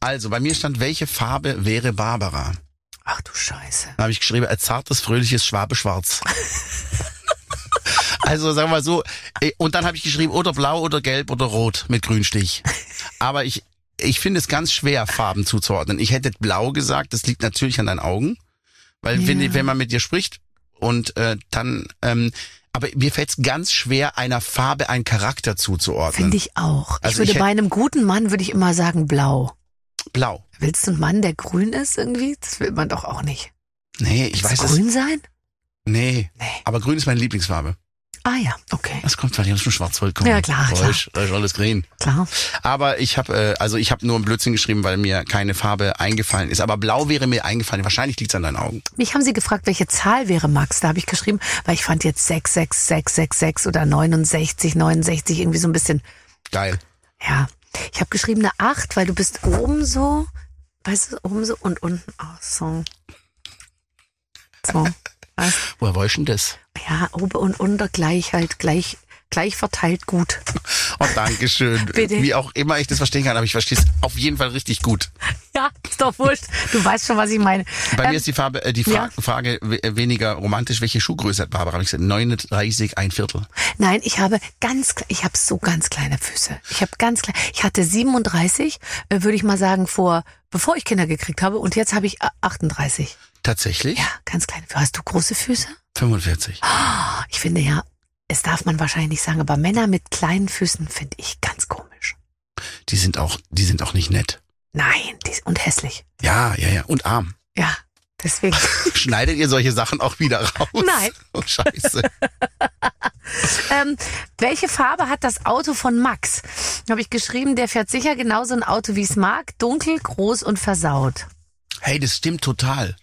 Also, bei mir stand, welche Farbe wäre Barbara? Ach du Scheiße. Da habe ich geschrieben, ein zartes, fröhliches Schwabeschwarz. also sagen wir mal so, eh, und dann habe ich geschrieben, oder blau oder gelb oder rot mit Grünstich. Aber ich, ich finde es ganz schwer, Farben zuzuordnen. Ich hätte blau gesagt, das liegt natürlich an deinen Augen. Weil wenn, Ja. wenn man mit dir spricht und äh, dann, ähm, aber mir fällt es ganz schwer, einer Farbe einen Charakter zuzuordnen. Finde ich auch. Also ich würde ich bei einem guten Mann, würde ich immer sagen blau. Blau. Willst du einen Mann, der grün ist irgendwie? Das will man doch auch nicht. Nee, ich Willst weiß es. grün sein? Nee. Nee. Aber grün ist meine Lieblingsfarbe. Ah ja, okay. Das kommt, weil ich aus dem Schwarzwald komme. Ja, klar, Da klar. ist, da ist alles grün. Klar. Aber ich habe, äh, also ich habe nur einen Blödsinn geschrieben, weil mir keine Farbe eingefallen ist. Aber blau wäre mir eingefallen. Wahrscheinlich liegt's an deinen Augen. Mich haben sie gefragt, welche Zahl wäre Max. Da habe ich geschrieben, weil ich fand jetzt 66666 oder 69, 69 irgendwie so ein bisschen, Geil. ja. Ich habe geschrieben eine 8, weil du bist oben so, weißt du, oben so und unten auch so. So. Weißt, Woher weißt du denn das? ja, oben und unter gleich halt, gleich, gleich verteilt gut. Oh, danke schön. Bitte. Wie auch immer ich das verstehen kann, aber ich verstehe es auf jeden Fall richtig gut. Ja, ist doch wurscht. Du weißt schon, was ich meine. Bei Ähm, mir ist die Farbe, äh, die Fra ja. Frage äh, weniger romantisch. Welche Schuhgröße hat Barbara? Hab ich gesagt, 39, ein Viertel. Nein, ich habe ganz, ich habe so ganz kleine Füße. Ich habe ganz klein, ich hatte 37, äh, würde ich mal sagen, vor, bevor ich Kinder gekriegt habe, und jetzt habe ich äh, 38. Tatsächlich? Ja, ganz kleine Füße. Hast du große Füße? 45. Ich finde ja, es darf man wahrscheinlich nicht sagen, aber Männer mit kleinen Füßen finde ich ganz komisch. Die sind auch, die sind auch nicht nett. Nein, die, und hässlich. Ja, ja, ja. Und arm. Ja, deswegen. Schneidet ihr solche Sachen auch wieder raus? Nein. Oh, scheiße. ähm, welche Farbe hat das Auto von Max? Habe ich geschrieben, der fährt sicher genauso ein Auto, wie es mag. Dunkel, groß und versaut. Hey, das stimmt total.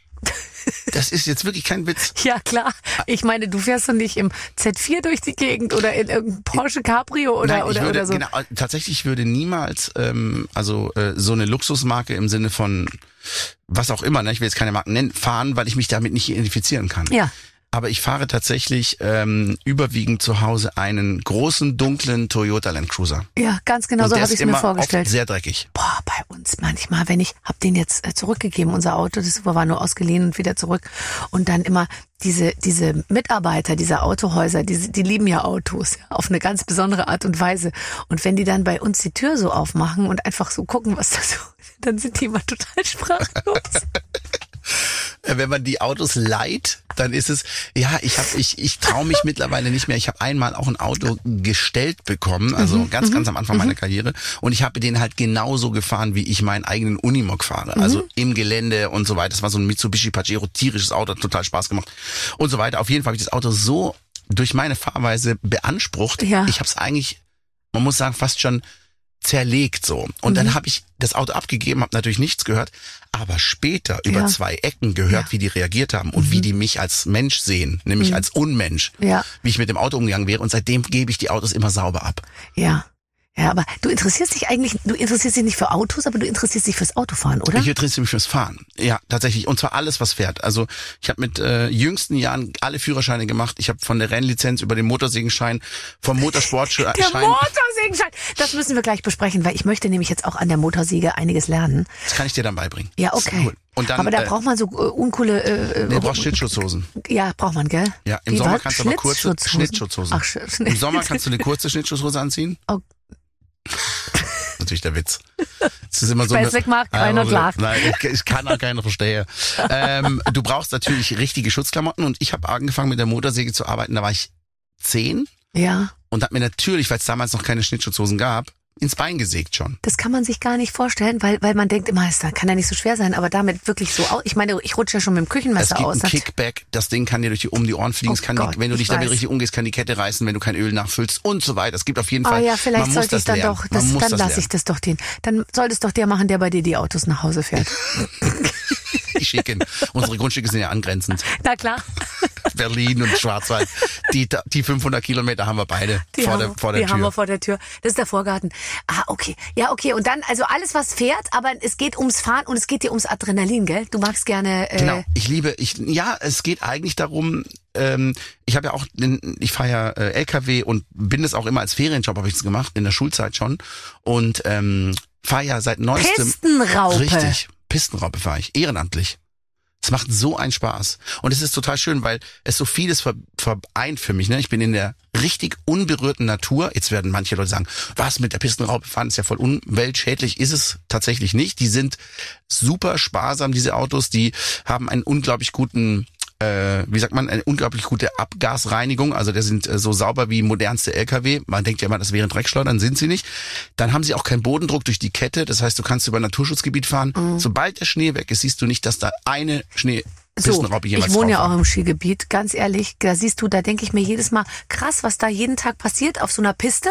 Das ist jetzt wirklich kein Witz. Ja, klar. Ich meine, du fährst doch nicht im Z4 durch die Gegend oder in irgendeinem Porsche Cabrio oder, Nein, oder, würde, oder so. genau, tatsächlich ich würde niemals, ähm, also äh, so eine Luxusmarke im Sinne von was auch immer, ne, ich will jetzt keine Marken nennen, fahren, weil ich mich damit nicht identifizieren kann. Ja. Aber ich fahre tatsächlich ähm, überwiegend zu Hause einen großen, dunklen Toyota Land Cruiser. Ja, ganz genau Und so habe ich es mir immer vorgestellt. oft sehr dreckig. Boah, bei uns manchmal, wenn ich hab den jetzt äh, zurückgegeben, unser Auto, das war nur ausgeliehen und wieder zurück und dann immer diese diese Mitarbeiter dieser Autohäuser, die die lieben ja Autos auf eine ganz besondere Art und Weise und wenn die dann bei uns die Tür so aufmachen und einfach so gucken, was da so, dann sind die immer total sprachlos. Äh, Wenn man die Autos leiht, dann ist es, ja, ich habe, ich, ich traue mich mittlerweile nicht mehr. Ich habe einmal auch ein Auto gestellt bekommen, also Mhm, ganz, ganz am Anfang meiner Karriere. Und ich habe den halt genauso gefahren, wie ich meinen eigenen Unimog fahre. Mhm. Also im Gelände und so weiter. Das war so ein Mitsubishi Pajero, tierisches Auto, hat total Spaß gemacht. Und so weiter. Auf jeden Fall habe ich das Auto so durch meine Fahrweise beansprucht. Ja. Ich habe es eigentlich, man muss sagen, fast schon zerlegt so. Und Mhm. dann habe ich das Auto abgegeben, habe natürlich nichts gehört, aber später über Ja. zwei Ecken gehört, Ja. Mhm. wie die reagiert haben und wie die mich als Mensch sehen, nämlich als Unmensch, Ja. wie ich mit dem Auto umgegangen wäre und seitdem gebe ich die Autos immer sauber ab. Ja. Ja, aber du interessierst dich eigentlich, du interessierst dich nicht für Autos, aber du interessierst dich fürs Autofahren, oder? Ich interessiere mich fürs Fahren. Ja, tatsächlich. Und zwar alles, was fährt. Also ich habe mit äh, jüngsten Jahren alle Führerscheine gemacht. Ich habe von der Rennlizenz über den Motorsägenschein, vom Motorsportschein. Der Motorsägenschein. Das müssen wir gleich besprechen, weil ich möchte nämlich jetzt auch an der Motorsäge einiges lernen. das kann ich dir dann beibringen. Ja, okay. Und dann, Aber da äh, braucht man so äh, uncoole. Äh, nee, äh, du brauchst Schnittschutzhosen. Ja, braucht man, gell? Ja, im Wie Sommer war- kannst du aber kurze? Schnittschutzhosen. Ach, Sch- Im Sommer kannst du eine kurze Schnittschutzhose anziehen. Oh. Natürlich der Witz. Das ist immer so eine, macht keiner klar. Nein, ich, ich kann auch keiner verstehen. ähm, du brauchst natürlich richtige Schutzklamotten und ich habe angefangen mit der Motorsäge zu arbeiten, da war ich zehn Ja. und habe mir natürlich, weil es damals noch keine Schnittschutzhosen gab, ins Bein gesägt schon. Das kann man sich gar nicht vorstellen, weil, weil man denkt immer, das kann ja nicht so schwer sein, aber damit wirklich so aus. Ich meine, ich rutsche ja schon mit dem Es Küchenmesser gibt aus. einen Das- Kickback, das Ding kann dir durch die, um die Ohren fliegen. Oh es kann Gott, die, wenn du ich dich damit weiß. richtig umgehst, kann die Kette reißen, wenn du kein Öl nachfüllst und so weiter. Es gibt auf jeden Oh Fall. ja, vielleicht sollte ich dann lernen. doch, das, dann lasse ich das doch den. Dann soll das doch der machen, der bei dir die Autos nach Hause fährt. Ich schicke ihn. Unsere Grundstücke sind ja angrenzend. Na klar. Berlin und Schwarzwald. Die, die 500 Kilometer haben wir beide Die, vor haben, der, vor der die haben Tür. wir vor der Tür. Das ist der Vorgarten. Ah, okay. Ja, okay. Und dann, also alles, was fährt, aber es geht ums Fahren und es geht dir ums Adrenalin, gell? Du magst gerne. Äh, Genau. Ich liebe, ich, ja, es geht eigentlich darum, ähm, ich habe ja auch, ich fahre ja äh, LKW und bin es auch immer als Ferienjob, habe ich es gemacht, in der Schulzeit schon. Und ähm, fahre ja seit neuestem. Pistenraupe. Richtig. Pistenraupe fahre ich, ehrenamtlich. Es macht so einen Spaß. Und es ist total schön, weil es so vieles ver vereint für mich. Ne? Ich bin in der richtig unberührten Natur. Jetzt werden manche Leute sagen, was mit der Pistenraupe fahren ist ja voll umweltschädlich. Ist es tatsächlich nicht. Die sind super sparsam, diese Autos. Die haben einen unglaublich guten äh, wie sagt man, eine unglaublich gute Abgasreinigung. Also der sind äh, so sauber wie modernste LKW. Man denkt ja immer, das wären Dreckschleudern, sind sie nicht. Dann haben sie auch keinen Bodendruck durch die Kette. Das heißt, du kannst über Naturschutzgebiet fahren. Mhm. Sobald der Schnee weg ist, siehst du nicht, dass da eine Schnee So, ich wohne ja auch im Skigebiet, ganz ehrlich, da siehst du, da denke ich mir jedes Mal, krass, was da jeden Tag passiert auf so einer Piste.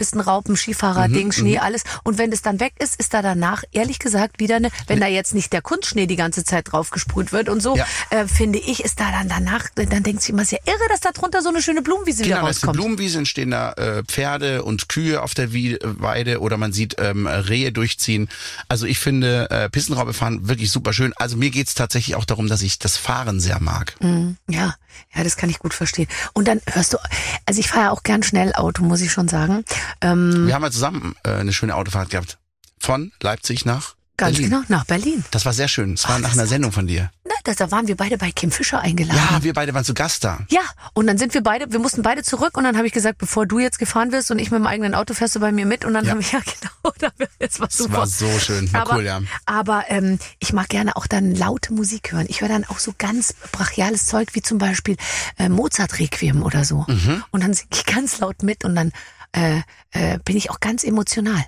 Pistenraupen, Skifahrer, Mhm, Ding, Schnee, alles. Und wenn das dann weg ist, ist da danach, ehrlich gesagt, wieder eine, wenn da jetzt nicht der Kunstschnee die ganze Zeit drauf gesprüht wird und so, Ja. äh, finde ich, ist da dann danach, dann denkt sich immer, ist ja irre, dass da drunter so eine schöne Blumenwiese wieder Genau, die rauskommt. Blumenwiese, entstehen da äh, Pferde und Kühe auf der Weide oder man sieht ähm, Rehe durchziehen. Also ich finde äh, Pistenraube fahren wirklich super schön. Also mir geht's tatsächlich auch darum, dass ich das Fahren sehr mag. Mhm, Ja, ja, das kann ich gut verstehen. Und dann hörst du, also ich fahre ja auch gern schnell Auto, muss ich schon sagen. Ähm, Wir haben ja zusammen äh, eine schöne Autofahrt gehabt. Von Leipzig nach ganz Berlin. genau, nach Berlin. Das war sehr schön. Es war Ach, nach das einer Sendung von dir. Na, da, da waren wir beide bei Kim Fischer eingeladen. Ja, wir beide waren zu Gast da. Ja, und dann sind wir beide, wir mussten beide zurück und dann habe ich gesagt, bevor du jetzt gefahren wirst und ich mit dem eigenen Auto fährst du bei mir mit und dann Ja. habe ich, ja genau, das war Das super. war so schön. War aber, cool, ja. aber ähm, ich mag gerne auch dann laute Musik hören. Ich höre dann auch so ganz brachiales Zeug wie zum Beispiel äh, Mozart-Requiem oder so. Mhm. Und dann singe ich ganz laut mit und dann äh, äh, bin ich auch ganz emotional.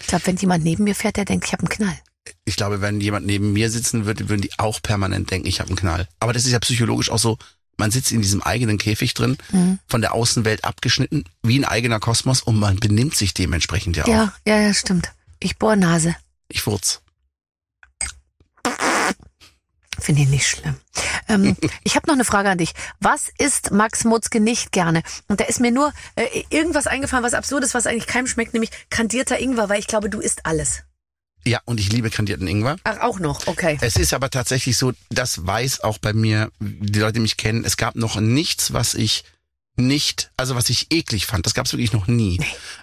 Ich glaube, wenn jemand neben mir fährt, der denkt, ich habe einen Knall. Ich glaube, wenn jemand neben mir sitzen würde, würden die auch permanent denken, ich habe einen Knall. Aber das ist ja psychologisch auch so, man sitzt in diesem eigenen Käfig drin, Mhm. von der Außenwelt abgeschnitten, wie ein eigener Kosmos und man benimmt sich dementsprechend ja auch. Ja, ja, ja, stimmt. Ich bohr Nase. Ich furz. Finde ich nicht schlimm. Ähm, ich habe noch eine Frage an dich. Was isst Max Mutzke nicht gerne? Und da ist mir nur äh, irgendwas eingefallen, was absurd ist, was eigentlich keinem schmeckt, nämlich kandierter Ingwer, weil ich glaube, du isst alles. Ja, und ich liebe kandierten Ingwer. Ach, auch noch, okay. Es ist aber tatsächlich so, das weiß auch bei mir, die Leute, die mich kennen, es gab noch nichts, was ich nicht, also was ich eklig fand. Das gab es wirklich noch nie.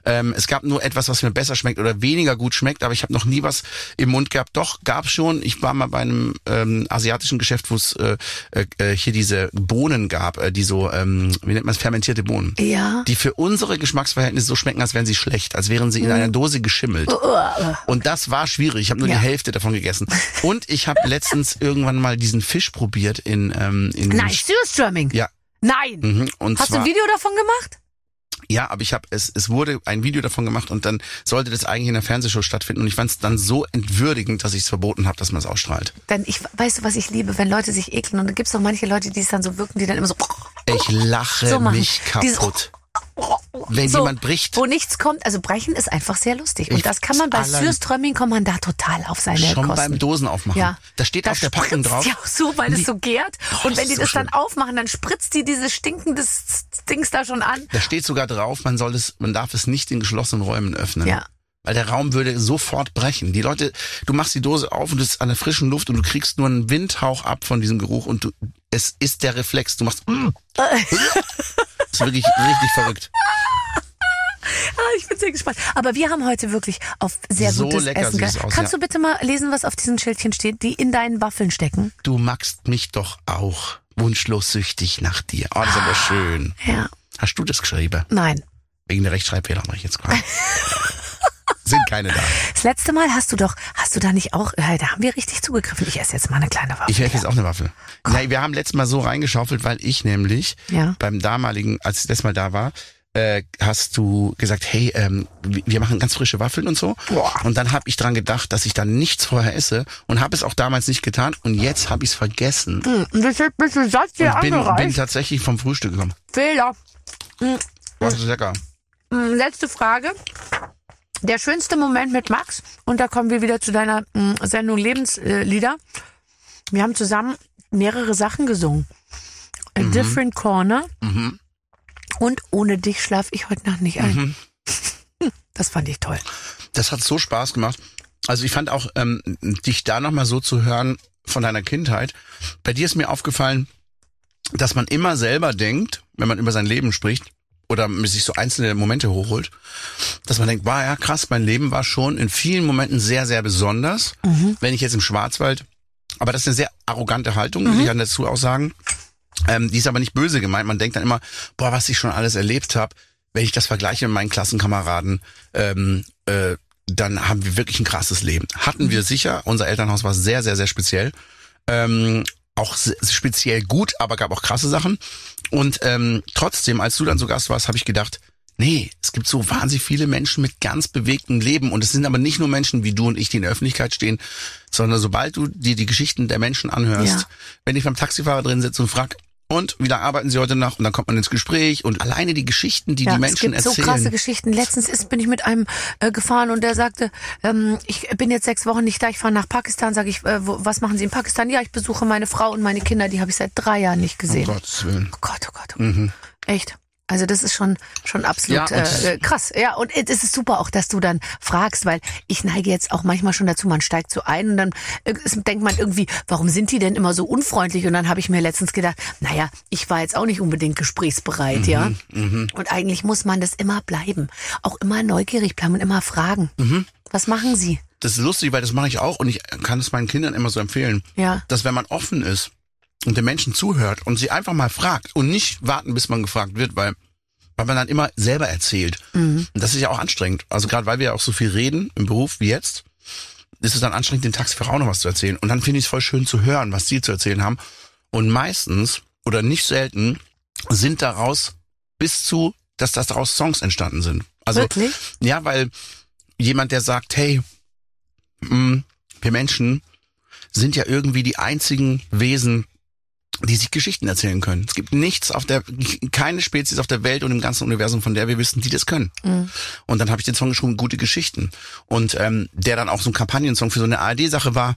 Ähm, es gab nur etwas, was mir besser schmeckt oder weniger gut schmeckt, aber ich habe noch nie was im Mund gehabt. Doch, gab schon. Ich war mal bei einem ähm, asiatischen Geschäft, wo es äh, äh, hier diese Bohnen gab, äh, die so, ähm, wie nennt man es, fermentierte Bohnen. Ja. Die für unsere Geschmacksverhältnisse so schmecken, als wären sie schlecht, als wären sie in einer Dose geschimmelt. Und das war schwierig. Ich habe nur Ja. die Hälfte davon gegessen. Und ich habe letztens irgendwann mal diesen Fisch probiert in ähm, in Nein, Surströmming. Ja. Nein. Mhm. Und Hast du zwar, ein Video davon gemacht? Ja, aber ich habe es es wurde ein Video davon gemacht und dann sollte das eigentlich in der Fernsehshow stattfinden und ich fand es dann so entwürdigend, dass ich es verboten habe, dass man es ausstrahlt. Denn ich weißt du, was ich liebe, wenn Leute sich ekeln und da gibt's auch manche Leute, die es dann so wirken, die dann immer so Ich lache So mich Dieses- kaputt. Wenn so, jemand bricht, wo nichts kommt. Also brechen ist einfach sehr lustig. Und Ich- das kann man bei Surströmming kann man da total auf seine schon Kosten. beim Dosen aufmachen. Ja. Da steht Da auf der Packung drauf. ja auch so, weil es so gärt. Oh, und wenn die so das dann aufmachen, dann spritzt die dieses stinkendes Dings da schon an. Da steht sogar drauf, man soll es, man darf es nicht in geschlossenen Räumen öffnen. Ja. Weil der Raum würde sofort brechen. Die Leute, du machst die Dose auf und es ist an der frischen Luft und du kriegst nur einen Windhauch ab von diesem Geruch und du, es ist der Reflex. Du machst, mm. das ist wirklich richtig verrückt. Ah, ich bin sehr gespannt. Aber wir haben heute wirklich auf sehr So gutes lecker Essen. sieht aus, Kannst ja. du bitte mal lesen, was auf diesen Schildchen steht, die in deinen Waffeln stecken? Du magst mich doch auch wunschlos süchtig nach dir. Oh, das ist aber schön. Ja. Hast du das geschrieben? Nein. Wegen der Rechtschreibfehler mache ich jetzt gerade. Sind keine da. Das letzte Mal hast du doch, hast du da nicht auch, äh, da haben wir richtig zugegriffen. Ich esse jetzt mal eine kleine Waffe. Ich helfe jetzt auch eine Waffel. Nein, wir haben letztes Mal so reingeschaufelt, weil ich nämlich Ja. beim damaligen, als ich das Mal da war, äh, hast du gesagt, hey, ähm, wir machen ganz frische Waffeln und so. Boah. Und dann habe ich dran gedacht, dass ich dann nichts vorher esse und habe es auch damals nicht getan und jetzt habe ich es vergessen Hm, Wie viel bist du satt hier und bin, bin tatsächlich vom Frühstück gekommen. Fehler. Was ist lecker? Hm, Letzte Frage. Der schönste Moment mit Max, und da kommen wir wieder zu deiner hm, Sendung Lebenslieder. Wir haben zusammen mehrere Sachen gesungen. A Mhm. Different Corner und Ohne dich schlaf ich heute Nacht nicht ein. Mhm. Das fand ich toll. Das hat so Spaß gemacht. Also ich fand auch, ähm, dich da nochmal so zu hören von deiner Kindheit. Bei dir ist mir aufgefallen, dass man immer selber denkt, wenn man über sein Leben spricht oder sich so einzelne Momente hochholt, dass man denkt, wow, ja krass, mein Leben war schon in vielen Momenten sehr, sehr besonders. Wenn ich jetzt im Schwarzwald, aber das ist eine sehr arrogante Haltung, will ich dann dazu auch sagen. Ähm, die ist aber nicht böse gemeint. Man denkt dann immer, boah, was ich schon alles erlebt habe, wenn ich das vergleiche mit meinen Klassenkameraden, ähm, äh, dann haben wir wirklich ein krasses Leben. Hatten wir sicher. Unser Elternhaus war sehr, sehr, sehr speziell. Ähm, auch speziell gut, aber gab auch krasse Sachen. Und ähm, trotzdem, als du dann so Gast warst, habe ich gedacht, nee, es gibt so wahnsinnig viele Menschen mit ganz bewegtem Leben. Und es sind aber nicht nur Menschen wie du und ich, die in der Öffentlichkeit stehen, sondern sobald du dir die Geschichten der Menschen anhörst, Ja. wenn ich beim Taxifahrer drin sitze und frag, und wie lange arbeiten Sie heute noch? Und dann kommt man ins Gespräch und alleine die Geschichten, die Ja, die Menschen es gibt so erzählen. krasse Geschichten. Letztens ist, bin ich mit einem äh, gefahren und der sagte, ähm, ich bin jetzt sechs Wochen nicht da, ich fahre nach Pakistan. Sag ich, äh, wo, was machen Sie in Pakistan? Ja, ich besuche meine Frau und meine Kinder, die habe ich seit drei Jahren nicht um gesehen. Gottes Willen. Oh Gott, oh Gott. Oh Gott. Echt. Also das ist schon schon absolut Ja, äh, krass. Ja, und es ist super auch, dass du dann fragst, weil ich neige jetzt auch manchmal schon dazu, man steigt so ein und dann äh, denkt man irgendwie, warum sind die denn immer so unfreundlich? Und dann habe ich mir letztens gedacht, naja, ich war jetzt auch nicht unbedingt gesprächsbereit, ja. Und eigentlich muss man das immer bleiben. Auch immer neugierig bleiben und immer fragen. Was machen Sie? Das ist lustig, weil das mache ich auch und ich kann es meinen Kindern immer so empfehlen, Ja. dass wenn man offen ist und den Menschen zuhört und sie einfach mal fragt und nicht warten, bis man gefragt wird, weil weil man dann immer selber erzählt. Und das ist ja auch anstrengend. Also gerade weil wir ja auch so viel reden im Beruf wie jetzt, ist es dann anstrengend, den Taxifahrer auch noch was zu erzählen. Und dann finde ich es voll schön zu hören, was die zu erzählen haben. Und meistens oder nicht selten sind daraus bis zu, dass das daraus Songs entstanden sind. Also Wirklich? ja, weil jemand, der sagt, hey, mh, wir Menschen sind ja irgendwie die einzigen Wesen, die sich Geschichten erzählen können. Es gibt nichts auf der, keine Spezies auf der Welt und im ganzen Universum, von der wir wissen, die das können. Und dann habe ich den Song geschrieben, gute Geschichten. Und ähm, der dann auch so ein Kampagnensong für so eine ARD-Sache war.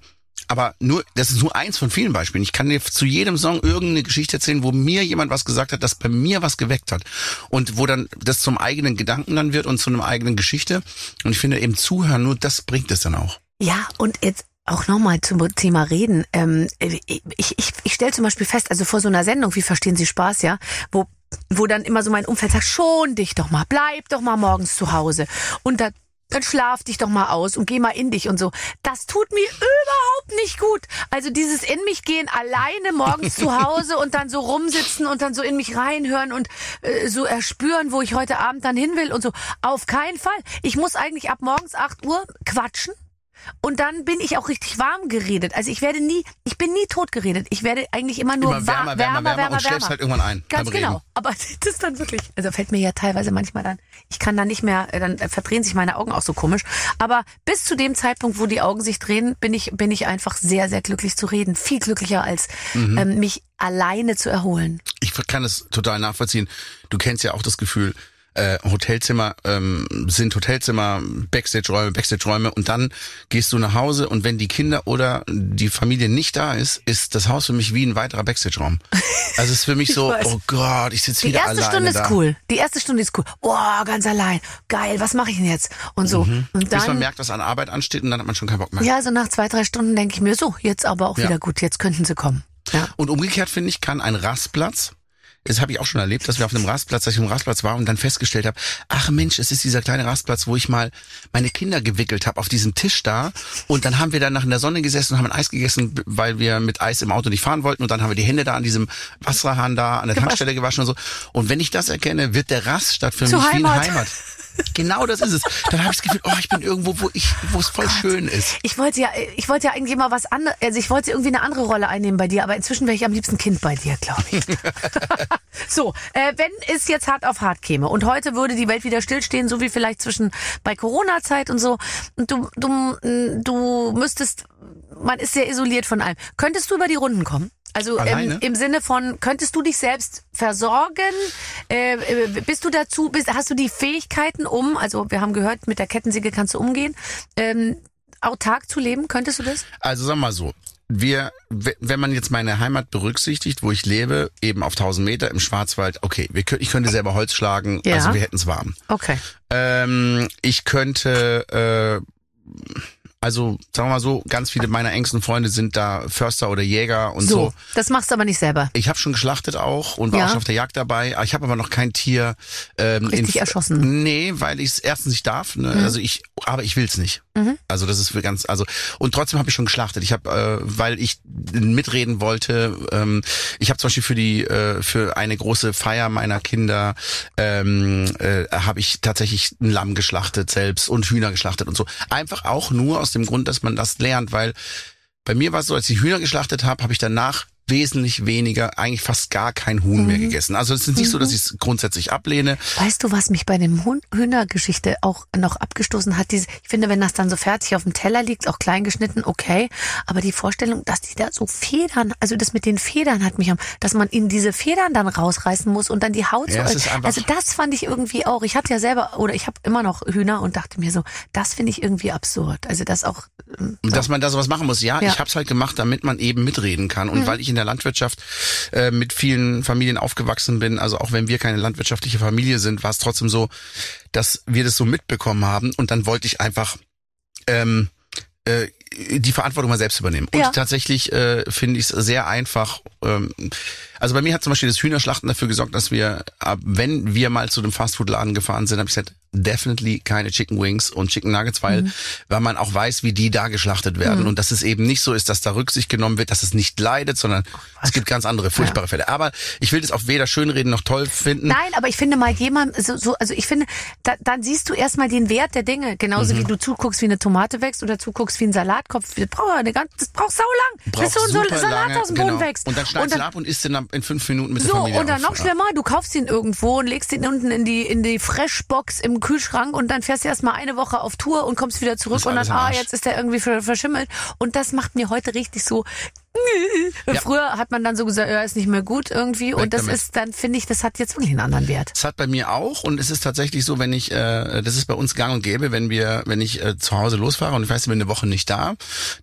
Aber nur, das ist nur eins von vielen Beispielen. Ich kann dir zu jedem Song irgendeine Geschichte erzählen, wo mir jemand was gesagt hat, das bei mir was geweckt hat. Und wo dann das zum eigenen Gedanken dann wird und zu einer eigenen Geschichte. Und ich finde eben zuhören, nur das bringt es dann auch. Ja, und jetzt auch nochmal zum Thema Reden. Ähm, ich ich, ich stelle zum Beispiel fest, also vor so einer Sendung, wie verstehen Sie Spaß, ja, wo wo dann immer so mein Umfeld sagt, schon dich doch mal, bleib doch mal morgens zu Hause. Und dann dann schlaf dich doch mal aus und geh mal in dich und so. Das tut mir überhaupt nicht gut. Also dieses in mich gehen, alleine morgens zu Hause und dann so rumsitzen und dann so in mich reinhören und äh, so erspüren, wo ich heute Abend dann hin will und so. Auf keinen Fall. Ich muss eigentlich ab morgens 8 Uhr quatschen. Und dann bin ich auch richtig warm geredet. Also ich werde nie, ich bin nie tot geredet. Ich werde eigentlich immer nur Immer wa- wärmer, wärmer, wärmer, und schläfst halt irgendwann ein Ganz genau. Aber das ist dann wirklich, also fällt mir ja teilweise manchmal dann, ich kann dann nicht mehr, äh, dann äh, verdrehen sich meine Augen auch so komisch. Aber bis zu dem Zeitpunkt, wo die Augen sich drehen, bin ich, bin ich einfach sehr, sehr glücklich zu reden. Viel glücklicher als Mhm. ähm, mich alleine zu erholen. Ich kann es total nachvollziehen. Du kennst ja auch das Gefühl, äh, Hotelzimmer ähm, sind Hotelzimmer, Backstage-Räume, Backstage-Räume und dann gehst du nach Hause und wenn die Kinder oder die Familie nicht da ist, ist das Haus für mich wie ein weiterer Backstage-Raum. Also es ist für mich so, oh Gott, ich sitze Die wieder erste alleine Stunde da. ist cool. Die erste Stunde ist cool. Boah, ganz allein. Geil, was mache ich denn jetzt? Und so. Und Bis man dann, merkt, was an Arbeit ansteht und dann hat man schon keinen Bock mehr. ja, so nach zwei, drei Stunden denke ich mir, so, jetzt aber auch Ja. wieder gut, jetzt könnten sie kommen. Ja. Und umgekehrt finde ich, kann ein Rastplatz, das habe ich auch schon erlebt, dass wir auf einem Rastplatz, dass ich auf einem Rastplatz war und dann festgestellt habe, ach Mensch, es ist dieser kleine Rastplatz, wo ich mal meine Kinder gewickelt habe auf diesen Tisch da und dann haben wir dann nach in der Sonne gesessen und haben ein Eis gegessen, weil wir mit Eis im Auto nicht fahren wollten und dann haben wir die Hände da an diesem Wasserhahn da an der Tankstelle gewaschen und so. Und wenn ich das erkenne, wird der Raststadt für Zur mich wie Heimat. eine Heimat. Genau das ist es. Dann habe ich das Gefühl, oh, ich bin irgendwo, wo ich, wo es voll schön ist. Ich wollte ja, ich wollte ja eigentlich mal was anderes, also ich wollte irgendwie eine andere Rolle einnehmen bei dir, aber inzwischen wäre ich am liebsten Kind bei dir, glaube ich. so, äh, wenn es jetzt hart auf hart käme und heute würde die Welt wieder stillstehen, so wie vielleicht zwischen bei Corona-Zeit und so, und du, du, du müsstest, man ist sehr isoliert von allem. Könntest du über die Runden kommen? Also ähm, im Sinne von, könntest du dich selbst versorgen? Äh, äh, bist du dazu, bist, hast du die Fähigkeiten, um, also wir haben gehört, mit der Kettensäge kannst du umgehen, ähm, autark zu leben? Könntest du das? Also sag mal so. Wir, wenn man jetzt meine Heimat berücksichtigt, wo ich lebe, eben auf 1000 Meter im Schwarzwald, okay, wir, ich könnte selber Holz schlagen, Ja. also wir hätten es warm. Okay. Ähm, ich könnte, äh, also sagen wir mal so, ganz viele meiner engsten Freunde sind da Förster oder Jäger und so. So, das machst du aber nicht selber. Ich habe schon geschlachtet auch und war Ja. auch schon auf der Jagd dabei. Ich habe aber noch kein Tier ähm, Richtig erschossen. Nee, weil ich es erstens nicht darf. Ne? Mhm. Also ich, aber ich will's nicht. Also das ist für ganz, also und trotzdem habe ich schon geschlachtet. Ich habe, äh, weil ich mitreden wollte. Ähm, ich habe zum Beispiel für die, äh, für eine große Feier meiner Kinder ähm, äh, habe ich tatsächlich ein Lamm geschlachtet selbst und Hühner geschlachtet und so. Einfach auch nur aus dem Grund, dass man das lernt, weil bei mir war es so, als ich Hühner geschlachtet habe, habe ich danach wesentlich weniger, eigentlich fast gar kein Huhn Mhm. mehr gegessen. Also es ist nicht so, dass ich es grundsätzlich ablehne. Weißt du, was mich bei dem Huhn- Hühnergeschichte auch noch abgestoßen hat? Diese, ich finde, wenn das dann so fertig auf dem Teller liegt, auch klein geschnitten, okay. Aber die Vorstellung, dass die da so Federn, also das mit den Federn hat mich am, dass man ihnen diese Federn dann rausreißen muss und dann die Haut Ja, so. also das fand ich irgendwie auch. Ich hatte ja selber, oder ich habe immer noch Hühner und dachte mir so, das finde ich irgendwie absurd. Also das auch. ähm, Dass man da sowas machen muss. Ja, Ja. Mhm. ich habe es halt gemacht, damit man eben mitreden kann. Und weil ich in der Landwirtschaft äh, mit vielen Familien aufgewachsen bin, also auch wenn wir keine landwirtschaftliche Familie sind, war es trotzdem so, dass wir das so mitbekommen haben. Und dann wollte ich einfach ähm, äh, die Verantwortung mal selbst übernehmen. Und Ja. tatsächlich äh, finde ich es sehr einfach. Ähm, also bei mir hat zum Beispiel das Hühnerschlachten dafür gesorgt, dass wir, ab, wenn wir mal zu dem Fastfood-Laden gefahren sind, habe ich gesagt, definitely keine Chicken Wings und Chicken Nuggets, weil, Mhm. weil man auch weiß, wie die da geschlachtet werden und dass es eben nicht so ist, dass da Rücksicht genommen wird, dass es nicht leidet, sondern es gibt ganz andere furchtbare Fälle. Aber ich will das auch weder schönreden noch toll finden. Nein, aber ich finde mal jemand, so, so, also ich finde, da, dann siehst du erstmal den Wert der Dinge. Genauso Mhm. wie du zuguckst, wie eine Tomate wächst oder zuguckst, wie ein Salatkopf. Das braucht, eine ganz, das braucht sau lang, bis Braucht so ein Salat lange, aus dem Boden genau. wächst. Und dann schneidest du ihn ab und isst ihn ab- in fünf Minuten mit so, der Familie und dann auf. noch schlimmer, du kaufst ihn irgendwo und legst ihn unten in die, in die Freshbox im Kühlschrank und dann fährst du erstmal eine Woche auf Tour und kommst wieder zurück und dann, ah, jetzt ist der irgendwie ver- verschimmelt. Und das macht mir heute richtig so, Ja. Früher hat man dann so gesagt, ja, ist nicht mehr gut irgendwie. Und das ist dann, finde ich, das hat jetzt wirklich einen anderen Wert. Es hat bei mir auch und es ist tatsächlich so, wenn ich, äh, das ist bei uns gang und gäbe, wenn wir, wenn ich äh, zu Hause losfahre und ich weiß, ich bin eine Woche nicht da,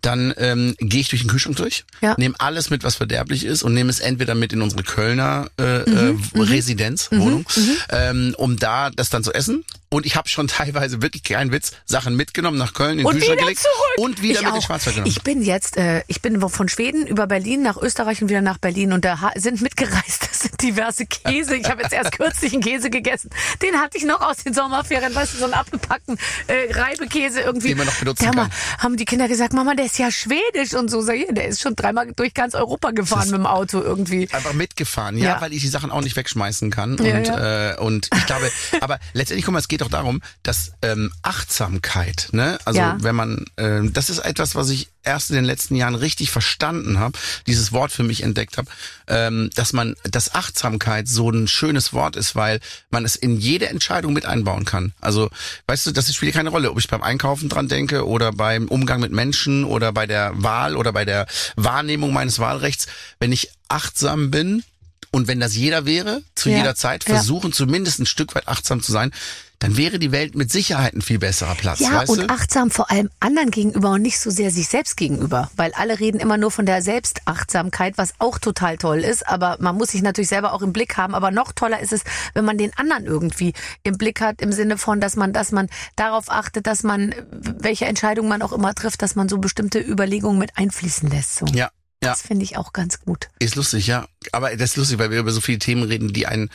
dann ähm, gehe ich durch den Kühlschrank durch, Ja. nehme alles mit, was verderblich ist und nehme es entweder mit in unsere Kölner äh, Mhm, äh, Residenz, Wohnung, ähm, um da das dann zu essen. Und ich habe schon teilweise wirklich kein Witz Sachen mitgenommen nach Köln in den Und Kühlschrank gelegt zurück. und wieder ich mit in den auch. Schwarzwald genommen. Ich bin jetzt, äh, ich bin von Schweden über Berlin nach Österreich und wieder nach Berlin und da sind mitgereist, das sind diverse Käse. Ich habe jetzt erst kürzlich einen Käse gegessen. Den hatte ich noch aus den Sommerferien, weißt du, so einen abgepackten äh, Reibekäse irgendwie. Den man noch benutzen Da kann. haben die Kinder gesagt, Mama, der ist ja schwedisch und so. Sag ich, der ist schon dreimal durch ganz Europa gefahren mit dem Auto irgendwie. einfach mitgefahren, ja, Ja. weil ich die Sachen auch nicht wegschmeißen kann. Und, Ja, Äh, und ich glaube, aber letztendlich, guck mal, es geht auch darum, dass ähm, Achtsamkeit, ne? Also Ja. wenn man, ähm, das ist etwas, was ich erst in den letzten Jahren richtig verstanden habe, dieses Wort für mich entdeckt habe, ähm, dass man, dass Achtsamkeit so ein schönes Wort ist, weil man es in jede Entscheidung mit einbauen kann. Also, weißt du, das spielt keine Rolle, ob ich beim Einkaufen dran denke oder beim Umgang mit Menschen oder bei der Wahl oder bei der Wahrnehmung meines Wahlrechts. Wenn ich achtsam bin, und wenn das jeder wäre, zu Ja. jeder Zeit, Ja. versuchen zumindest ein Stück weit achtsam zu sein, dann wäre die Welt mit Sicherheit ein viel besserer Platz, Ja, und du? achtsam vor allem anderen gegenüber und nicht so sehr sich selbst gegenüber. Weil alle reden immer nur von der Selbstachtsamkeit, was auch total toll ist. Aber man muss sich natürlich selber auch im Blick haben. Aber noch toller ist es, wenn man den anderen irgendwie im Blick hat, im Sinne von, dass man, dass man darauf achtet, dass man, welche Entscheidung man auch immer trifft, dass man so bestimmte Überlegungen mit einfließen lässt. So. Ja, ja, Das finde ich auch ganz gut. ist lustig, ja. Aber das ist lustig, weil wir über so viele Themen reden, die einen,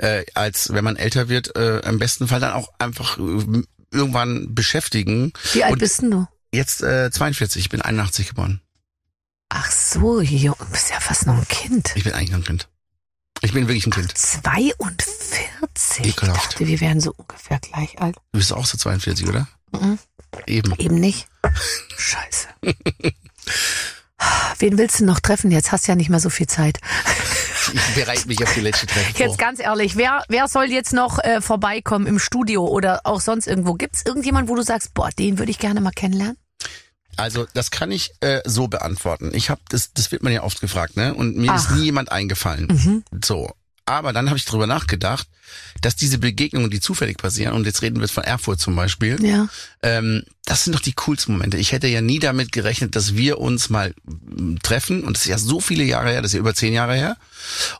äh, als wenn man älter wird, äh, im besten Fall dann auch einfach äh, irgendwann beschäftigen. Wie alt Und bist denn du? Jetzt äh, 42, ich bin 81 geboren. Ach so, du bist ja fast noch ein Kind. Ich bin eigentlich noch ein Kind. Ich bin wirklich ein Kind. 42? 42. Ekelhaft. Ich dachte, wir wären so ungefähr gleich alt. Du bist auch so 42, oder? Mhm. Eben. Eben nicht. Scheiße. Wen willst du noch treffen? Jetzt hast du ja nicht mehr so viel Zeit. Ich bereite mich auf die letzte Treffen Jetzt vor. ganz ehrlich, wer, wer soll jetzt noch äh, vorbeikommen im Studio oder auch sonst irgendwo? Gibt es irgendjemand, wo du sagst, boah, den würde ich gerne mal kennenlernen? Also das kann ich äh, so beantworten. Ich habe das, das wird man ja oft gefragt, ne? Und mir ist Ach. nie jemand eingefallen. Mhm. So. Aber dann habe ich drüber nachgedacht, dass diese Begegnungen, die zufällig passieren, und jetzt reden wir von Erfurt zum Beispiel, Ja. ähm, das sind doch die coolsten Momente. Ich hätte ja nie damit gerechnet, dass wir uns mal mm, treffen, und das ist ja so viele Jahre her, das ist ja über zehn Jahre her,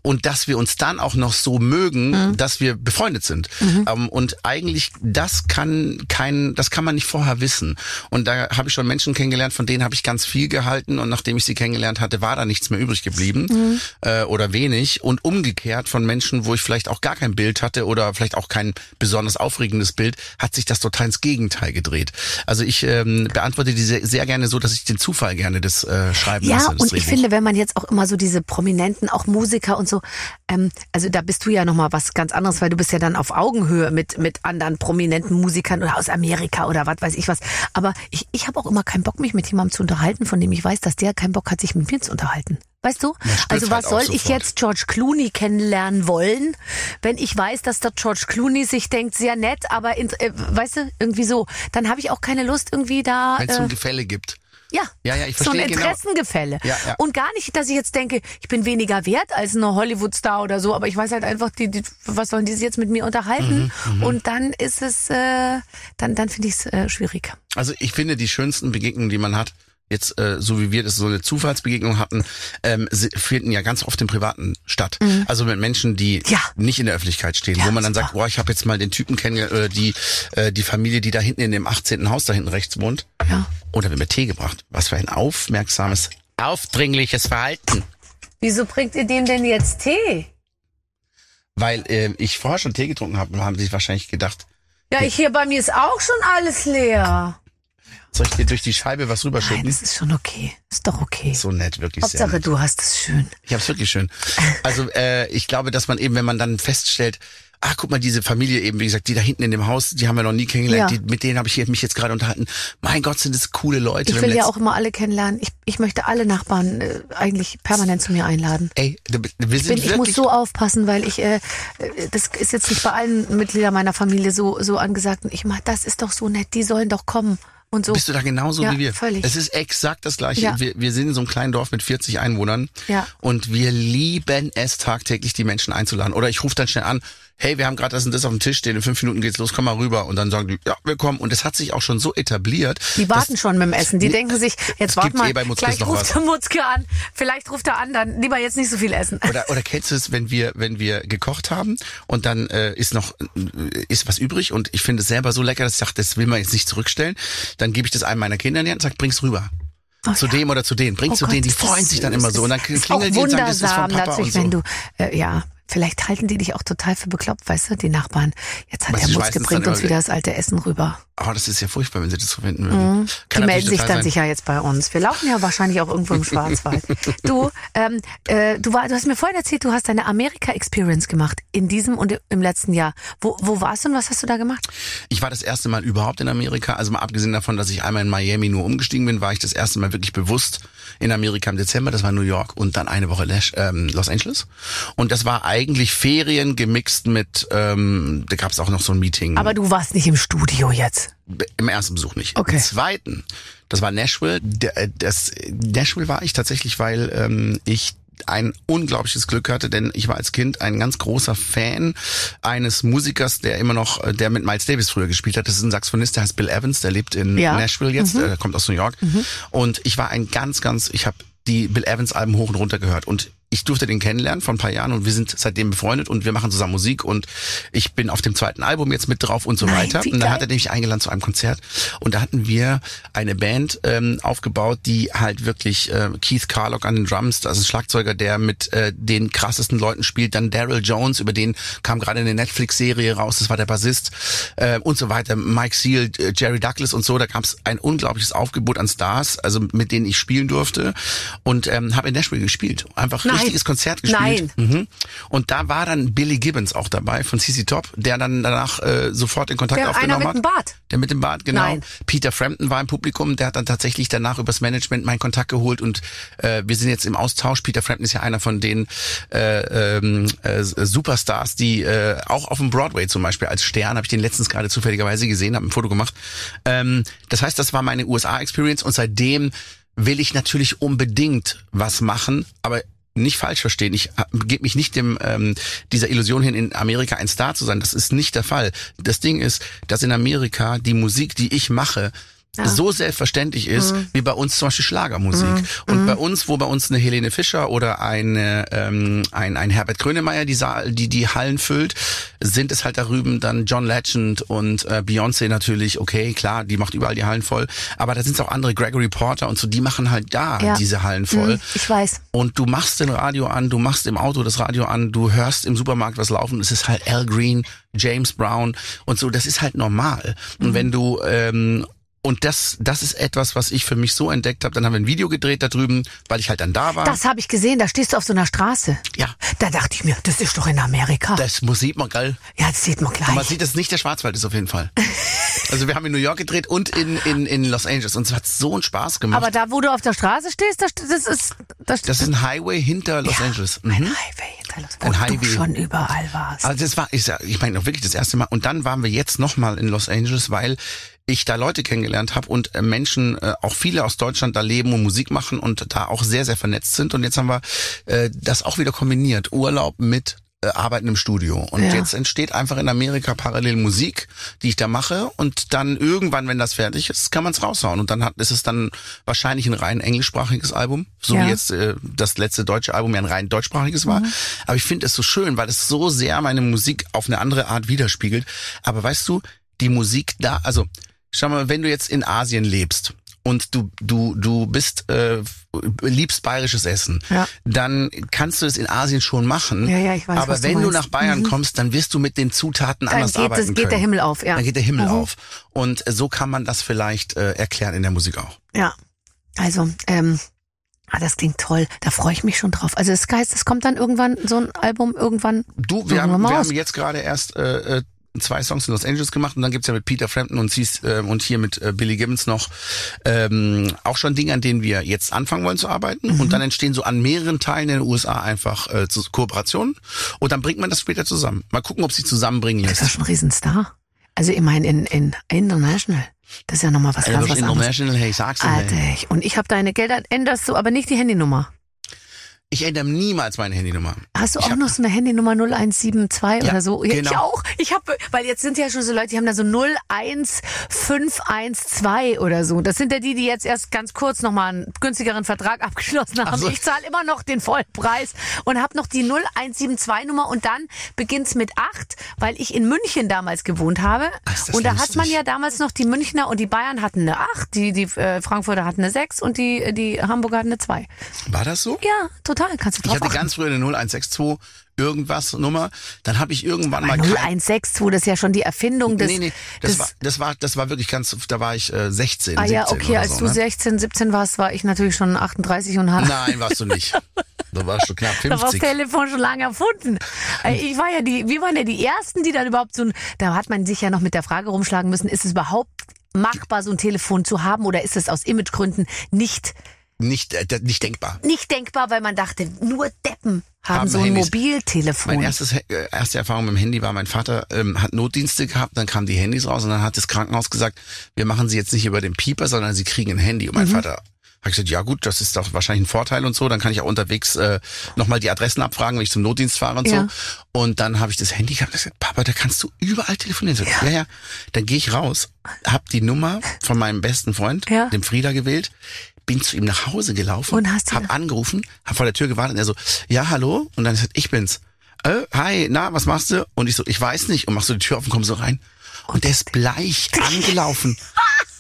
und dass wir uns dann auch noch so mögen, Mhm. dass wir befreundet sind. Ähm, und eigentlich, das kann kein, das kann man nicht vorher wissen. Und da habe ich schon Menschen kennengelernt, von denen habe ich ganz viel gehalten, und nachdem ich sie kennengelernt hatte, war da nichts mehr übrig geblieben Mhm. äh, oder wenig. Und umgekehrt von Menschen, wo ich vielleicht auch gar kein Bild hatte oder vielleicht auch kein besonders aufregendes Bild, hat sich das total ins Gegenteil gedreht. Also ich ähm, beantworte die sehr, sehr gerne so, dass ich den Zufall gerne das äh, schreiben Ja, lasse. Das und ich finde, wenn man jetzt auch immer so diese Prominenten, auch Musiker und so, ähm, also da bist du ja nochmal was ganz anderes, weil du bist ja dann auf Augenhöhe mit, mit anderen prominenten Musikern oder aus Amerika oder was weiß ich was. Aber ich, ich habe auch immer keinen Bock, mich mit jemandem zu unterhalten, von dem ich weiß, dass der keinen Bock hat, sich mit mir zu unterhalten. Weißt du? Also was halt soll ich jetzt George Clooney kennenlernen wollen, wenn ich weiß, dass der George Clooney sich denkt, sehr nett, aber in, äh, weißt du, irgendwie so. Dann habe ich auch keine Lust irgendwie da. Wenn es äh, ein Gefälle gibt. ja, Ja, ja, ich so ein genau. Interessengefälle. Ja, ja. Und gar nicht, dass ich jetzt denke, ich bin weniger wert als eine Hollywood-Star oder so, aber ich weiß halt einfach, die, die, was sollen die sich jetzt mit mir unterhalten? Mhm, Und dann ist es, äh, dann, dann finde ich es äh, schwierig. Also ich finde die schönsten Begegnungen, die man hat, jetzt äh, so wie wir das so eine Zufallsbegegnung hatten, ähm, sie- finden ja ganz oft im Privaten statt. Also mit Menschen, die Mhm. Ja. nicht in der Öffentlichkeit stehen, Ja, wo man dann super. sagt, boah, ich habe jetzt mal den Typen kennengelernt, oder die äh, die Familie, die da hinten in dem 18. Haus da hinten rechts wohnt. Ja. Und da wird mir Tee gebracht. Was für ein aufmerksames, aufdringliches Verhalten. Wieso bringt ihr dem denn jetzt Tee? Weil äh, ich vorher schon Tee getrunken habe, haben sie sich wahrscheinlich gedacht, Ja, ich hier bei mir ist auch schon alles leer. Soll ich dir durch die Scheibe was Nein, rüberschütten? das ist schon okay. Ist doch okay. So nett, wirklich sehr Hauptsache, nett. du hast es schön. Ich hab's wirklich schön. Also äh, ich glaube, dass man eben, wenn man dann feststellt, ah, guck mal, diese Familie eben, wie gesagt, die da hinten in dem Haus, die haben wir noch nie kennengelernt, Ja. die, mit denen habe ich mich jetzt gerade unterhalten. Mein Gott, sind das coole Leute. Ich Wir will ja auch immer alle kennenlernen. Ich, ich möchte alle Nachbarn äh, eigentlich permanent zu mir einladen. Ey, wir Ich, sind bin, ich muss so aufpassen, weil ich, äh, das ist jetzt nicht bei allen Mitgliedern meiner Familie so, so angesagt. Ich mach, das ist doch so nett, die sollen doch kommen und so. bist du da genauso Ja, wie wir? völlig. Es ist exakt das gleiche. Ja. Wir, wir sind in so einem kleinen Dorf mit 40 Einwohnern Ja. und wir lieben es tagtäglich, die Menschen einzuladen. Oder ich rufe dann schnell an, hey, wir haben gerade das und das auf dem Tisch stehen, in fünf Minuten geht's los, komm mal rüber. Und dann sagen die, ja, wir kommen. Und das hat sich auch schon so etabliert. Die warten schon mit dem Essen. Die denken sich, jetzt warte mal, eh bei Mutzkes gleich ruft der Mutzke an. Vielleicht ruft er an, dann lieber jetzt nicht so viel essen. Oder, oder kennst du es, wenn wir, wenn wir gekocht haben und dann äh, ist noch äh, ist was übrig und ich finde es selber so lecker, dass ich sage, das will man jetzt nicht zurückstellen, dann gebe ich das einem meiner Kinder in die Hand und sag, bring's rüber. Oh, zu ja. dem oder zu denen, bring's Oh zu Gott, denen, die freuen sich dann immer so und dann klingeln die und sagen, das ist von Papa und so. wenn du, äh, ja, vielleicht halten die dich auch total für bekloppt, weißt du, die Nachbarn. Jetzt hat Aber der sie Mutzke schmeißen's bringt dann uns wieder das alte Essen rüber. Oh, das ist ja furchtbar, wenn sie das finden würden. Mhm. Die melden sich dann sein. sicher jetzt bei uns. Wir laufen ja wahrscheinlich auch irgendwo im Schwarzwald. du, ähm, äh, du, war, du hast mir vorhin erzählt, du hast deine Amerika-Experience gemacht in diesem und im letzten Jahr. Wo, wo warst du und was hast du da gemacht? Ich war das erste Mal überhaupt in Amerika. Also mal abgesehen davon, dass ich einmal in Miami nur umgestiegen bin, war ich das erste Mal wirklich bewusst in Amerika im Dezember. Das war New York und dann eine Woche ähm, Los Angeles. Und das war eigentlich Ferien gemixt mit, ähm, da gab es auch noch so ein Meeting. Aber du warst nicht im Studio jetzt. Im ersten Besuch nicht. Okay. Im zweiten, das war Nashville. Äh, das, Nashville war ich tatsächlich, weil ähm, ich ein unglaubliches Glück hatte, denn ich war als Kind ein ganz großer Fan eines Musikers, der immer noch, äh, der mit Miles Davis früher gespielt hat. Das ist ein Saxophonist, der heißt Bill Evans, der lebt in Ja. Nashville jetzt, äh, der kommt aus New York. Und ich war ein ganz, ganz, ich habe die Bill Evans Alben hoch und runter gehört und ich durfte den kennenlernen vor ein paar Jahren und wir sind seitdem befreundet und wir machen zusammen Musik und ich bin auf dem zweiten Album jetzt mit drauf und so Nein, weiter. Und dann hat er mich eingeladen zu einem Konzert und da hatten wir eine Band ähm, aufgebaut, die halt wirklich äh, Keith Carlock an den Drums, das ist ein Schlagzeuger, der mit äh, den krassesten Leuten spielt, dann Daryl Jones, über den kam gerade eine Netflix-Serie raus, das war der Bassist äh, und so weiter, Mike Seal, äh, Jerry Douglas und so, da gab es ein unglaubliches Aufgebot an Stars, also mit denen ich spielen durfte und ähm, habe in Nashville gespielt, einfach Nein. Richtiges Konzert gespielt. Mhm. Und da war dann Billy Gibbons auch dabei von CC Top, der dann danach äh, sofort in Kontakt Der einer aufgenommen mit hat. dem Bart. Der mit dem Bart, genau. Nein. Peter Frampton war im Publikum, der hat dann tatsächlich danach übers Management meinen Kontakt geholt und äh, wir sind jetzt im Austausch. Peter Frampton ist ja einer von den äh, ähm, äh, Superstars, die äh, auch auf dem Broadway zum Beispiel als Stern, habe ich den letztens gerade zufälligerweise gesehen, habe ein Foto gemacht. Ähm, das heißt, das war meine USA-Experience und seitdem will ich natürlich unbedingt was machen, aber nicht falsch verstehen. Ich gebe mich nicht dem ähm, dieser Illusion hin, in Amerika ein Star zu sein. Das ist nicht der Fall. Das Ding ist, dass in Amerika die Musik, die ich mache, so selbstverständlich ist, wie bei uns zum Beispiel Schlagermusik. Und bei uns, wo bei uns eine Helene Fischer oder eine, ähm, ein, ein Herbert Grönemeyer die, Saal, die die Hallen füllt, sind es halt darüben dann John Legend und äh, Beyoncé natürlich, okay, klar, die macht überall die Hallen voll. Aber da sind es auch andere, Gregory Porter und so, die machen halt da Ja. diese Hallen voll. Mhm, ich weiß. Und du machst den Radio an, du machst im Auto das Radio an, du hörst im Supermarkt was laufen. Es ist halt Al Green, James Brown und so. Das ist halt normal. Mhm. Und wenn du ähm, und das, das ist etwas, was ich für mich so entdeckt habe. Dann haben wir ein Video gedreht da drüben, weil ich halt dann da war. Das habe ich gesehen, da stehst du auf so einer Straße. ja, Da dachte ich mir, das ist doch in Amerika. das muss sieht man geil. ja, das sieht man Und man gleich. sieht, dass es nicht der Schwarzwald ist auf jeden Fall. Also wir haben in New York gedreht und in, in, in Los Angeles und es hat so einen Spaß gemacht. Aber da, wo du auf der Straße stehst, das, das ist das, das ist ein Highway hinter Los Angeles. Mhm. ein Highway hinter Los Ein wo Highway. du schon überall warst. Also das war, ich, ich meine wirklich das erste Mal. Und dann waren wir jetzt nochmal in Los Angeles, weil ich da Leute kennengelernt habe und äh, Menschen, äh, auch viele aus Deutschland da leben und Musik machen und da auch sehr, sehr vernetzt sind. Und jetzt haben wir äh, das auch wieder kombiniert. Urlaub mit Arbeiten im Studio. Und Ja. jetzt entsteht einfach in Amerika parallel Musik, die ich da mache. Und dann irgendwann, wenn das fertig ist, kann man es raushauen. Und dann hat, ist es dann wahrscheinlich ein rein englischsprachiges Album. So Ja. wie jetzt äh, das letzte deutsche Album ja ein rein deutschsprachiges war. Aber ich finde es so schön, weil es so sehr meine Musik auf eine andere Art widerspiegelt. Aber weißt du, die Musik da, also schau mal, wenn du jetzt in Asien lebst und du du du bist äh, liebst bayerisches Essen, Ja. dann kannst du es in Asien schon machen. Ja, ja, ich weiß, Aber du wenn du meinst. nach Bayern kommst, dann wirst du mit den Zutaten Dann anders geht, arbeiten das, geht können. der Himmel auf, ja. Dann geht der Himmel Mhm. auf. Und äh, so kann man das vielleicht äh, erklären in der Musik auch. Ja. Also, ähm, ah, das klingt toll. Da freue ich mich schon drauf. Also das heißt, es kommt dann irgendwann so ein Album irgendwann. Du, wir haben, wir wir haben jetzt gerade erst äh, äh, zwei Songs in Los Angeles gemacht und dann gibt's ja mit Peter Frampton und, Cies, äh, und hier mit äh, Billy Gibbons noch ähm, auch schon Dinge, an denen wir jetzt anfangen wollen zu arbeiten. Mhm. Und dann entstehen so an mehreren Teilen in den USA einfach äh, Kooperationen und dann bringt man das später zusammen. Mal gucken, ob sie zusammenbringen Das ist ja lässt. schon ein Riesenstar. Also ich meine in, in International. Das ist ja nochmal was ganz Also was anderes. International, hey, sag's dir. Alter, und ich habe deine Gelder, änderst du aber nicht die Handynummer. Ich ändere niemals meine Handynummer. Hast du Ich auch noch so eine Handynummer 0172 Ja, oder so? Ja, Ich genau. auch. Ich habe, weil jetzt sind ja schon so Leute, die haben da so 01512 oder so. Das sind ja die, die jetzt erst ganz kurz nochmal einen günstigeren Vertrag abgeschlossen haben. So. Ich zahle immer noch den Vollpreis und habe noch die 0172 Nummer und dann beginnt's mit 8, weil ich in München damals gewohnt habe. Ach, und da hat lustig. man ja damals noch die Münchner und die Bayern hatten eine 8, die, die äh, Frankfurter hatten eine 6 und die, die Hamburger hatten eine 2. War das so? Ja, total. Kannst du Ich drauf hatte achten. ganz früher eine 0162 irgendwas Nummer. Dann habe ich irgendwann mal kein- 0162, das ist ja schon die Erfindung des. nee, nee, das, des war, das war, das war wirklich ganz, da war ich äh, 16, ah 17 ja, okay, als so, du ne? 16, 17 warst, war ich natürlich schon 38 und hatte Nein, warst du nicht. Du warst schon knapp da war das 50. Telefon schon lange erfunden. Äh, Ich war ja die, wir waren ja die ersten, die dann überhaupt so ein, da hat man sich ja noch mit der Frage rumschlagen müssen, ist es überhaupt machbar, so ein Telefon zu haben oder ist es aus Imagegründen nicht, Nicht, äh, nicht denkbar. nicht denkbar, weil man dachte, nur Deppen haben, Haben so ein Handys. Mobiltelefon. Mein erstes, äh, erste Erfahrung mit dem Handy war, mein Vater ähm, hat Notdienste gehabt, dann kamen die Handys raus und dann hat das Krankenhaus gesagt, wir machen sie jetzt nicht über den Pieper, sondern sie kriegen ein Handy. Und mein Mhm. Vater hat gesagt, ja gut, das ist doch wahrscheinlich ein Vorteil und so, dann kann ich auch unterwegs äh, nochmal die Adressen abfragen, wenn ich zum Notdienst fahre und Ja. so. Und dann habe ich das Handy gehabt und gesagt, Papa, da kannst du überall telefonieren. So, ja. ja, Dann gehe ich raus, hab die Nummer von meinem besten Freund, Ja. dem Frieda, gewählt, bin zu ihm nach Hause gelaufen, Und hast hab angerufen, hab vor der Tür gewartet und er so, ja, hallo? Und dann sagt, ich bin's. Äh, hi, na, was machst du? Und ich so, ich weiß nicht. Und machst so die Tür auf und komm so rein. Und der ist bleich angelaufen.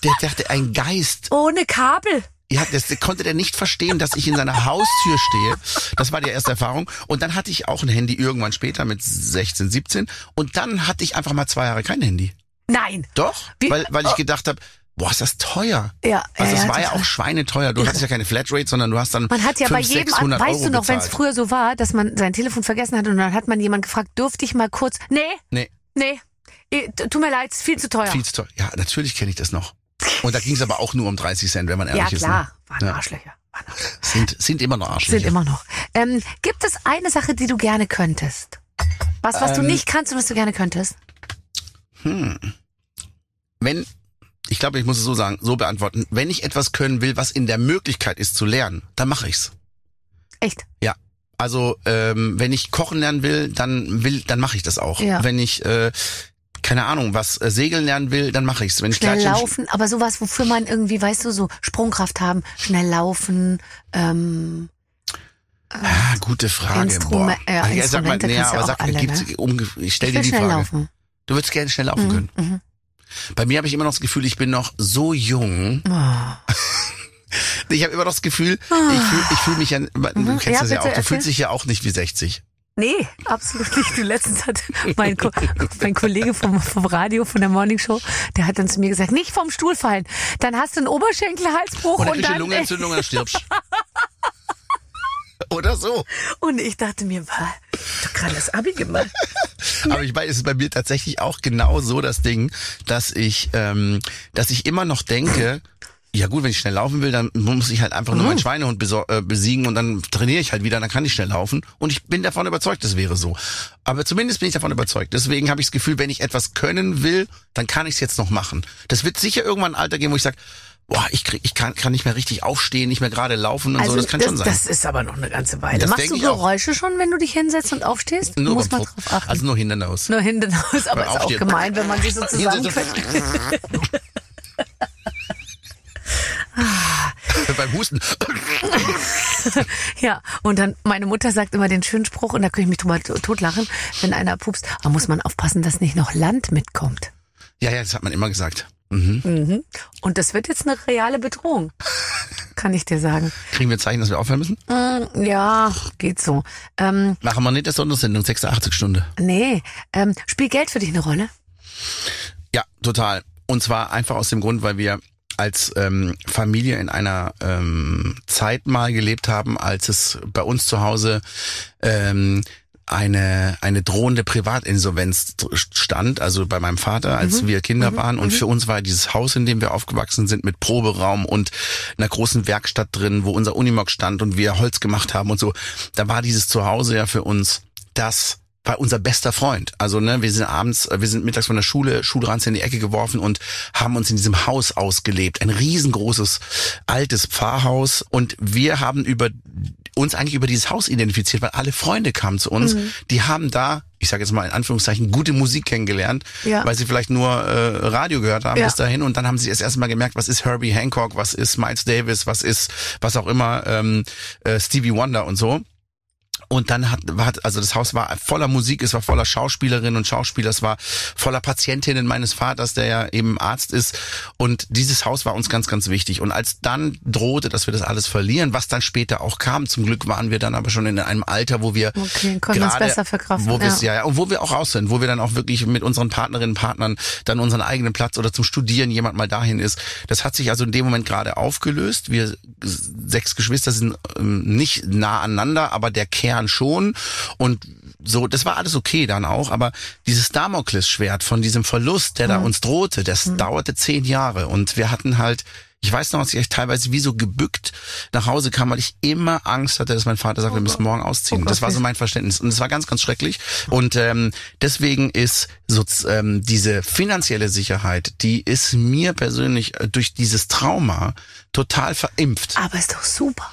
Der dachte, ein Geist. Ohne Kabel. Ja, das konnte der nicht verstehen, dass ich in seiner Haustür stehe. Das war die erste Erfahrung. Und dann hatte ich auch ein Handy irgendwann später mit 16, 17. Und dann hatte ich einfach mal zwei Jahre kein Handy. Nein. Doch, Wie- weil, weil ich gedacht habe, boah, ist das teuer. Ja, Also ja, es ja, war ja auch schweineteuer. Du hattest ja keine Flatrate, sondern du hast dann Man hat ja bei 500, jedem, 600 weißt Euro du noch, wenn es früher so war, dass man sein Telefon vergessen hat und dann hat man jemand gefragt, dürfte ich mal kurz, nee, Nee, nee, t- tut mir leid, ist viel zu teuer. viel zu teuer. Ja, natürlich kenne ich das noch. Und da ging es aber auch nur um 30 Cent, wenn man ja, ehrlich ist. klar, Ne? waren Ja. Arschlöcher. Waren Arschlöcher. Sind, sind immer noch Arschlöcher. Sind immer noch. Ähm, gibt es eine Sache, die du gerne könntest? Was, was du Ähm, nicht kannst und was du gerne könntest? wenn, ich glaube, ich muss es so sagen, so beantworten, wenn ich etwas können will, was in der Möglichkeit ist zu lernen, dann mache ich's. Echt? Ja. Also ähm, wenn ich kochen lernen will, dann will, dann mache ich das auch. Ja. Wenn ich äh, keine Ahnung, was äh, segeln lernen will, dann mache ich's. Wenn ich Schnell Kleidchen- laufen, aber sowas, wofür man irgendwie, weißt du, so Sprungkraft haben, schnell laufen, ähm, Ah, gute Frage. Instrume- Boah. Ah, ja, sag mal, Instrumente nee, aber sag, alle, ne? um, ich stell ich dir die Frage. laufen. Du würdest gerne schnell laufen können. Mhm. Bei mir habe ich immer noch das Gefühl, ich bin noch so jung. Oh. Ich habe immer noch das Gefühl, ich fühle ich fühl mich ja, du kennst Mhm. das Ja, ja bitte auch, du erzähl. fühlst dich ja auch nicht wie 60. Nee, absolut nicht. Du letztens hat mein, Ko mein Kollege vom, vom Radio, von der Morning Show, der hat dann zu mir gesagt, nicht vom Stuhl fallen. Dann hast du einen Oberschenkelhalsbruch Und dann und, dann, Lungenentzündung und dann stirbst Oder so. und ich dachte mir, was? Du gerade das Abi gemacht. Aber ich weiß, es ist bei mir tatsächlich auch genau so das Ding, dass ich, ähm, dass ich immer noch denke, ja gut, wenn ich schnell laufen will, dann muss ich halt einfach nur meinen Schweinehund äh, besiegen und dann trainiere ich halt wieder, dann kann ich schnell laufen. Und ich bin davon überzeugt, das wäre so. Aber zumindest bin ich davon überzeugt. Deswegen habe ich das Gefühl, wenn ich etwas können will, dann kann ich es jetzt noch machen. Das wird sicher irgendwann ein Alter geben, wo ich sage, boah, ich krieg, ich kann, kann nicht mehr richtig aufstehen, nicht mehr gerade laufen und so. Das kann schon sein. Also das ist aber noch eine ganze Weile. Das Machst du ich auch. Geräusche schon, wenn du dich hinsetzt und aufstehst? nur Muss man drauf achten. Also nur hinten aus. nur hinten aus, aber ist auch gemein, wenn man sich so zusammenquetscht. beim Husten. Ja, und dann, meine Mutter sagt immer den schönen Spruch, und da könnte ich mich drüber to- totlachen, wenn einer pupst, da muss man aufpassen, dass nicht noch Land mitkommt. Ja, ja, das hat man immer gesagt. Mhm. Mhm. Und das wird jetzt eine reale Bedrohung, kann ich dir sagen. Kriegen wir Zeichen, dass wir aufhören müssen? Mm, Ja, geht so. Ähm, Machen wir nicht der Sondersendung, 86 Stunde. nee, ähm, spielt Geld für dich eine Rolle? Ja, total. Und zwar einfach aus dem Grund, weil wir als ähm, Familie in einer ähm, Zeit mal gelebt haben, als es bei uns zu Hause ähm, eine eine drohende Privatinsolvenz stand, also bei meinem Vater, als wir Kinder waren. Und für uns war dieses Haus, in dem wir aufgewachsen sind, mit Proberaum und einer großen Werkstatt drin, wo unser Unimog stand und wir Holz gemacht haben und so. Da war dieses Zuhause ja für uns das war unser bester Freund. Also ne, wir sind abends, äh, wir sind mittags von der Schule, Schulranz in die Ecke geworfen und haben uns in diesem Haus ausgelebt. Ein riesengroßes, altes Pfarrhaus. Und wir haben über uns eigentlich über dieses Haus identifiziert, weil alle Freunde kamen zu uns. Die haben da, ich sage jetzt mal in Anführungszeichen, gute Musik kennengelernt, Ja. weil sie vielleicht nur äh, Radio gehört haben Ja. bis dahin. Und dann haben sie das erste Mal gemerkt, was ist Herbie Hancock, was ist Miles Davis, was ist, was auch immer, ähm, äh, Stevie Wonder und so. Und dann hat, hat, also das Haus war voller Musik, es war voller Schauspielerinnen und Schauspieler, es war voller Patientinnen meines Vaters, der ja eben Arzt ist. Und dieses Haus war uns ganz, ganz wichtig. Und als dann drohte, dass wir das alles verlieren, was dann später auch kam, zum Glück waren wir dann aber schon in einem Alter, wo wir Okay, gerade- besser verkraften, Wo wir's, ja. ja. ja, und wo wir auch raus sind, wo wir dann auch wirklich mit unseren Partnerinnen und Partnern dann unseren eigenen Platz oder zum Studieren jemand mal dahin ist. Das hat sich also in dem Moment gerade aufgelöst. Wir sechs Geschwister sind ähm, nicht nah aneinander, aber der Kern schon. Und so, das war alles okay dann auch, aber dieses Damoklesschwert von diesem Verlust, der da uns drohte, das dauerte zehn Jahre und wir hatten halt ich weiß noch, dass ich teilweise wie so gebückt nach Hause kam, weil ich immer Angst hatte, dass mein Vater sagt, wir müssen morgen ausziehen. Oh das war so mein Verständnis. Und es war ganz, ganz schrecklich. Und ähm, deswegen ist so ähm, diese finanzielle Sicherheit, die ist mir persönlich äh, durch dieses Trauma total verimpft. Aber ist doch super.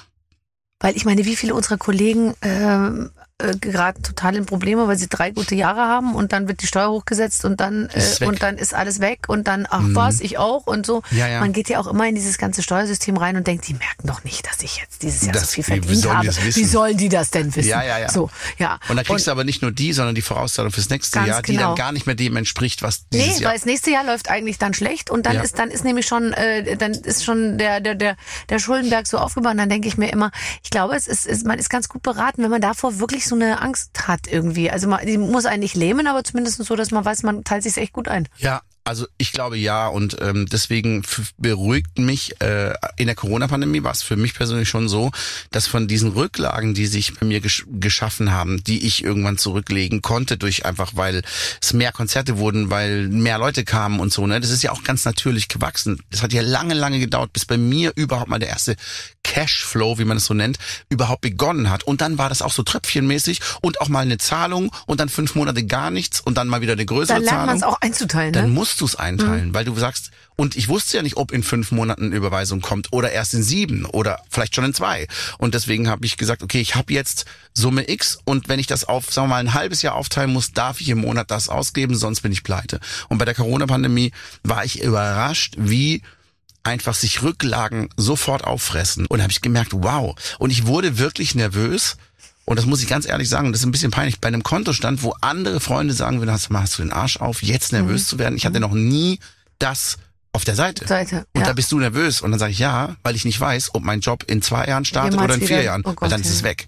Weil ich meine, wie viele unserer Kollegen ähm, äh, geraten total in Probleme, weil sie drei gute Jahre haben und dann wird die Steuer hochgesetzt und dann äh, und dann ist alles weg und dann ach was ich auch und so. Ja, ja. Man geht ja auch immer in dieses ganze Steuersystem rein und denkt, die merken doch nicht, dass ich jetzt dieses Jahr Das- so viel wie- wie verdient sollen habe. Wie sollen die das denn wissen? Ja, ja, ja. So, ja. Und da kriegst du aber nicht nur die, sondern die Vorauszahlung fürs nächste Jahr, die genau. dann gar nicht mehr dem entspricht, was dieses Nee, Jahr. weil das nächste Jahr läuft eigentlich dann schlecht und dann Ja. ist dann ist nämlich schon äh, dann ist schon der der der der Schuldenberg so aufgebaut. Und dann denke ich mir immer, ich glaube, es ist, ist man ist ganz gut beraten, wenn man davor wirklich so eine Angst hat irgendwie. Also man, die muss einen nicht lähmen, aber zumindest so, dass man weiß, man teilt sich echt gut ein. Ja, Also ich glaube ja und ähm, deswegen beruhigt mich äh, in der Corona-Pandemie war es für mich persönlich schon so, dass von diesen Rücklagen, die sich bei mir gesch geschaffen haben, die ich irgendwann zurücklegen konnte durch einfach, weil es mehr Konzerte wurden, weil mehr Leute kamen und so. Ne, das ist ja auch ganz natürlich gewachsen. Das hat ja lange, lange gedauert, bis bei mir überhaupt mal der erste Cashflow, wie man es so nennt, überhaupt begonnen hat. Und dann war das auch so tröpfchenmäßig und auch mal eine Zahlung und dann fünf Monate gar nichts und dann mal wieder eine größere Dann lernt man Zahlung es auch einzuteilen, dann ne? Musst du es einteilen, weil du sagst, und ich wusste ja nicht, ob in fünf Monaten eine Überweisung kommt oder erst in sieben oder vielleicht schon in zwei. Und deswegen habe ich gesagt, okay, ich habe jetzt Summe X und wenn ich das auf, sagen wir mal, ein halbes Jahr aufteilen muss, darf ich im Monat das ausgeben, sonst bin ich pleite. Und bei der Corona-Pandemie war ich überrascht, wie einfach sich Rücklagen sofort auffressen. Und habe ich gemerkt, wow. Und ich wurde wirklich nervös. Und das muss ich ganz ehrlich sagen, das ist ein bisschen peinlich. Bei einem Kontostand, wo andere Freunde sagen würden, hast, hast du den Arsch auf, jetzt nervös zu werden. Ich hatte noch nie das auf der Seite. Seite, Und ja. da bist du nervös. Und dann sage ich ja, weil ich nicht weiß, ob mein Job in zwei Jahren startet Jemals oder in vier wieder- Jahren. oh weil Gott, dann ist ja. es weg.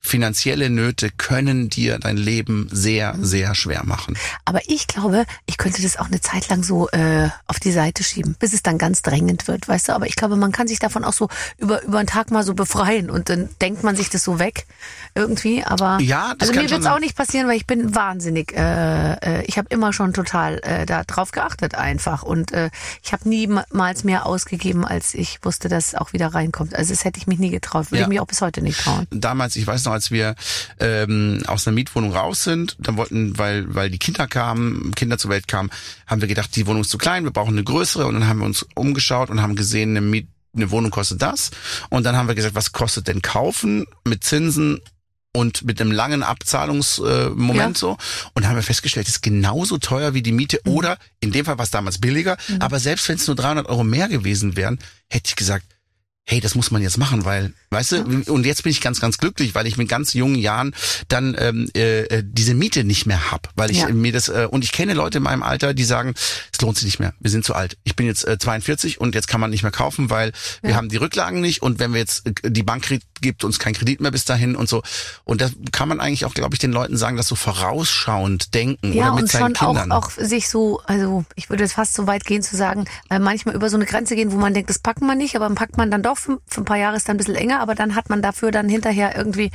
Finanzielle Nöte können dir dein Leben sehr, sehr schwer machen. Aber ich glaube, ich könnte das auch eine Zeit lang so äh, auf die Seite schieben, bis es dann ganz drängend wird, weißt du. Aber ich glaube, man kann sich davon auch so über über einen Tag mal so befreien und dann denkt man sich das so weg irgendwie. Aber Ja, das also kann mir schon wird's auch nicht passieren, weil ich bin wahnsinnig. Äh, äh, ich habe immer schon total äh, da drauf geachtet einfach und äh, ich habe niemals mehr ausgegeben, als ich wusste, dass es auch wieder reinkommt. Also das hätte ich mich nie getraut, würde Ja. ich mich auch bis heute nicht trauen. damals, ich weiß noch, als wir ähm, aus einer Mietwohnung raus sind, dann wollten, weil weil die Kinder kamen, Kinder zur Welt kamen, haben wir gedacht, die Wohnung ist zu klein, wir brauchen eine größere und dann haben wir uns umgeschaut und haben gesehen, eine Miet eine Wohnung kostet das und dann haben wir gesagt, was kostet denn kaufen mit Zinsen und mit einem langen Abzahlungsmoment Moment Ja. so. Und haben wir festgestellt, es ist genauso teuer wie die Miete oder in dem Fall war es damals billiger, aber selbst wenn es nur 300 Euro mehr gewesen wären, hätte ich gesagt, hey, das muss man jetzt machen, weil, weißt du, und jetzt bin ich ganz, ganz glücklich, weil ich mit ganz jungen Jahren dann ähm, äh, äh, diese Miete nicht mehr hab, weil ich Ja. mir das äh, und ich kenne Leute in meinem Alter, die sagen, es lohnt sich nicht mehr, wir sind zu alt. Ich bin jetzt äh, 42 und jetzt kann man nicht mehr kaufen, weil wir haben die Rücklagen nicht und wenn wir jetzt äh, die Bank gibt uns keinen Kredit mehr bis dahin und so und da kann man eigentlich auch, glaube ich, den Leuten sagen, dass so vorausschauend denken Ja, oder mit und seinen schon auch, Kindern. auch sich so, also ich würde jetzt fast so weit gehen zu sagen, äh, manchmal über so eine Grenze gehen, wo man denkt, das packen wir nicht, aber dann packt man dann doch für, für ein paar Jahre ist dann ein bisschen enger, aber dann hat man dafür dann hinterher irgendwie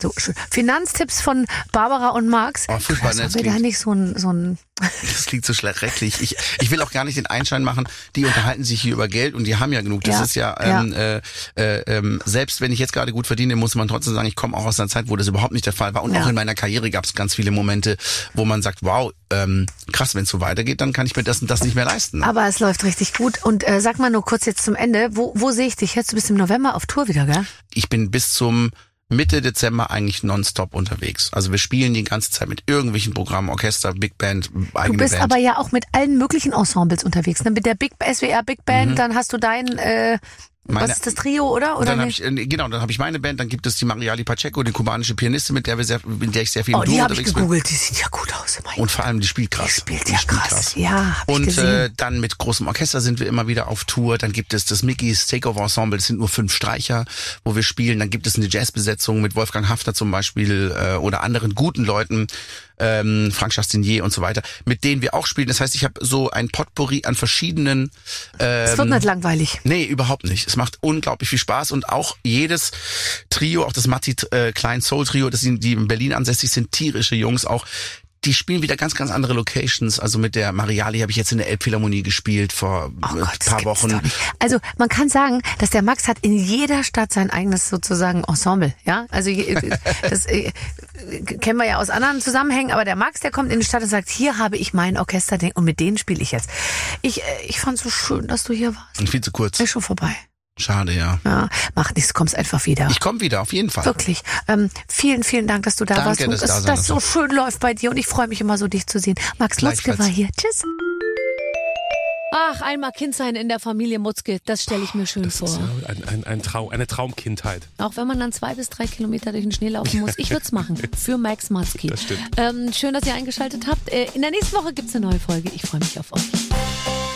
so schön. Finanztipps von Barbara und Max. Oh, furchtbar, ne, Haben wir da nicht so ein, so ein Das klingt so schrecklich. Ich, ich will auch gar nicht den Einschein machen, die unterhalten sich hier über Geld und die haben ja genug. Das Ja, ist ja, ähm, Äh, äh, ähm, selbst wenn ich jetzt gerade gut verdiene, muss man trotzdem sagen, ich komme auch aus einer Zeit, wo das überhaupt nicht der Fall war. Und Ja. auch in meiner Karriere gab es ganz viele Momente, wo man sagt, wow, ähm, krass, wenn es so weitergeht, dann kann ich mir das und das nicht mehr leisten. Aber es läuft richtig gut. Und äh, sag mal nur kurz jetzt zum Ende, wo, wo sehe ich dich jetzt? Du bist im November auf Tour wieder, gell? Ich bin bis zum Mitte Dezember eigentlich nonstop unterwegs. Also wir spielen die ganze Zeit mit irgendwelchen Programmen, Orchester, Big Band, eigene Du bist Band. aber ja auch mit allen möglichen Ensembles unterwegs. Ne? Mit der Big SWR Big Band, dann hast du dein, äh, was. Meine- ist das Trio, oder? Oder dann nicht? ich äh, genau, dann habe ich meine Band, dann gibt es die Mariali Pacheco, die kubanische Pianistin, mit der wir sehr, mit der ich sehr viel im Oh, Duo die habe ich unterwegs bin. gegoogelt. Die sieht ja gut aus. Mein Und vor allem die spielt krass. Die spielt Die ja krass. Ja, hab ich Und gesehen. äh, dann mit großem Orchester sind wir immer wieder auf Tour. Dann gibt es das Mickey's Takeover Ensemble. Das sind nur fünf Streicher, wo wir spielen. Dann gibt es eine Jazzbesetzung mit Wolfgang Hafner zum Beispiel äh, oder anderen guten Leuten, ähm, Frank Chastinier und so weiter, mit denen wir auch spielen. Das heißt, ich habe so ein Potpourri an verschiedenen. Es wird Ähm, nicht langweilig. Nee, überhaupt nicht. Es macht unglaublich viel Spaß und auch jedes Trio, auch das Matti äh, Klein Soul Trio, das sind die in Berlin ansässig sind, tierische Jungs auch. Die spielen wieder ganz, ganz andere Locations. Also mit der Mariali habe ich jetzt in der Elbphilharmonie gespielt vor Oh äh, Gott, das paar Wochen. Also man kann sagen, dass der Max hat in jeder Stadt sein eigenes sozusagen Ensemble. Ja, also das äh, kennen wir ja aus anderen Zusammenhängen. Aber der Max, der kommt in die Stadt und sagt: Hier habe ich mein Orchesterding und mit denen spiele ich jetzt. Ich, äh, ich fand so schön, dass du hier warst. Und viel zu kurz. Ist schon vorbei. Schade, ja. Ja, mach nichts, kommst einfach wieder. Ich komme wieder, auf jeden Fall. Wirklich. Ähm, vielen, vielen Dank, dass du da Danke, warst und dass ich da dass so schön läuft bei dir. Und ich freue mich immer so, dich zu sehen. Max Mutzke Gleichfalls. war hier. Tschüss. Ach, einmal Kind sein in der Familie Mutzke, das stelle ich mir schön Das vor. ist ja ein, ein, ein Traum, eine Traumkindheit. Auch wenn man dann zwei bis drei Kilometer durch den Schnee laufen muss. Ich würde es machen. Für Max Mutzke. Das stimmt. Ähm, schön, dass ihr eingeschaltet habt. Äh, in der nächsten Woche gibt's eine neue Folge. Ich freue mich auf euch.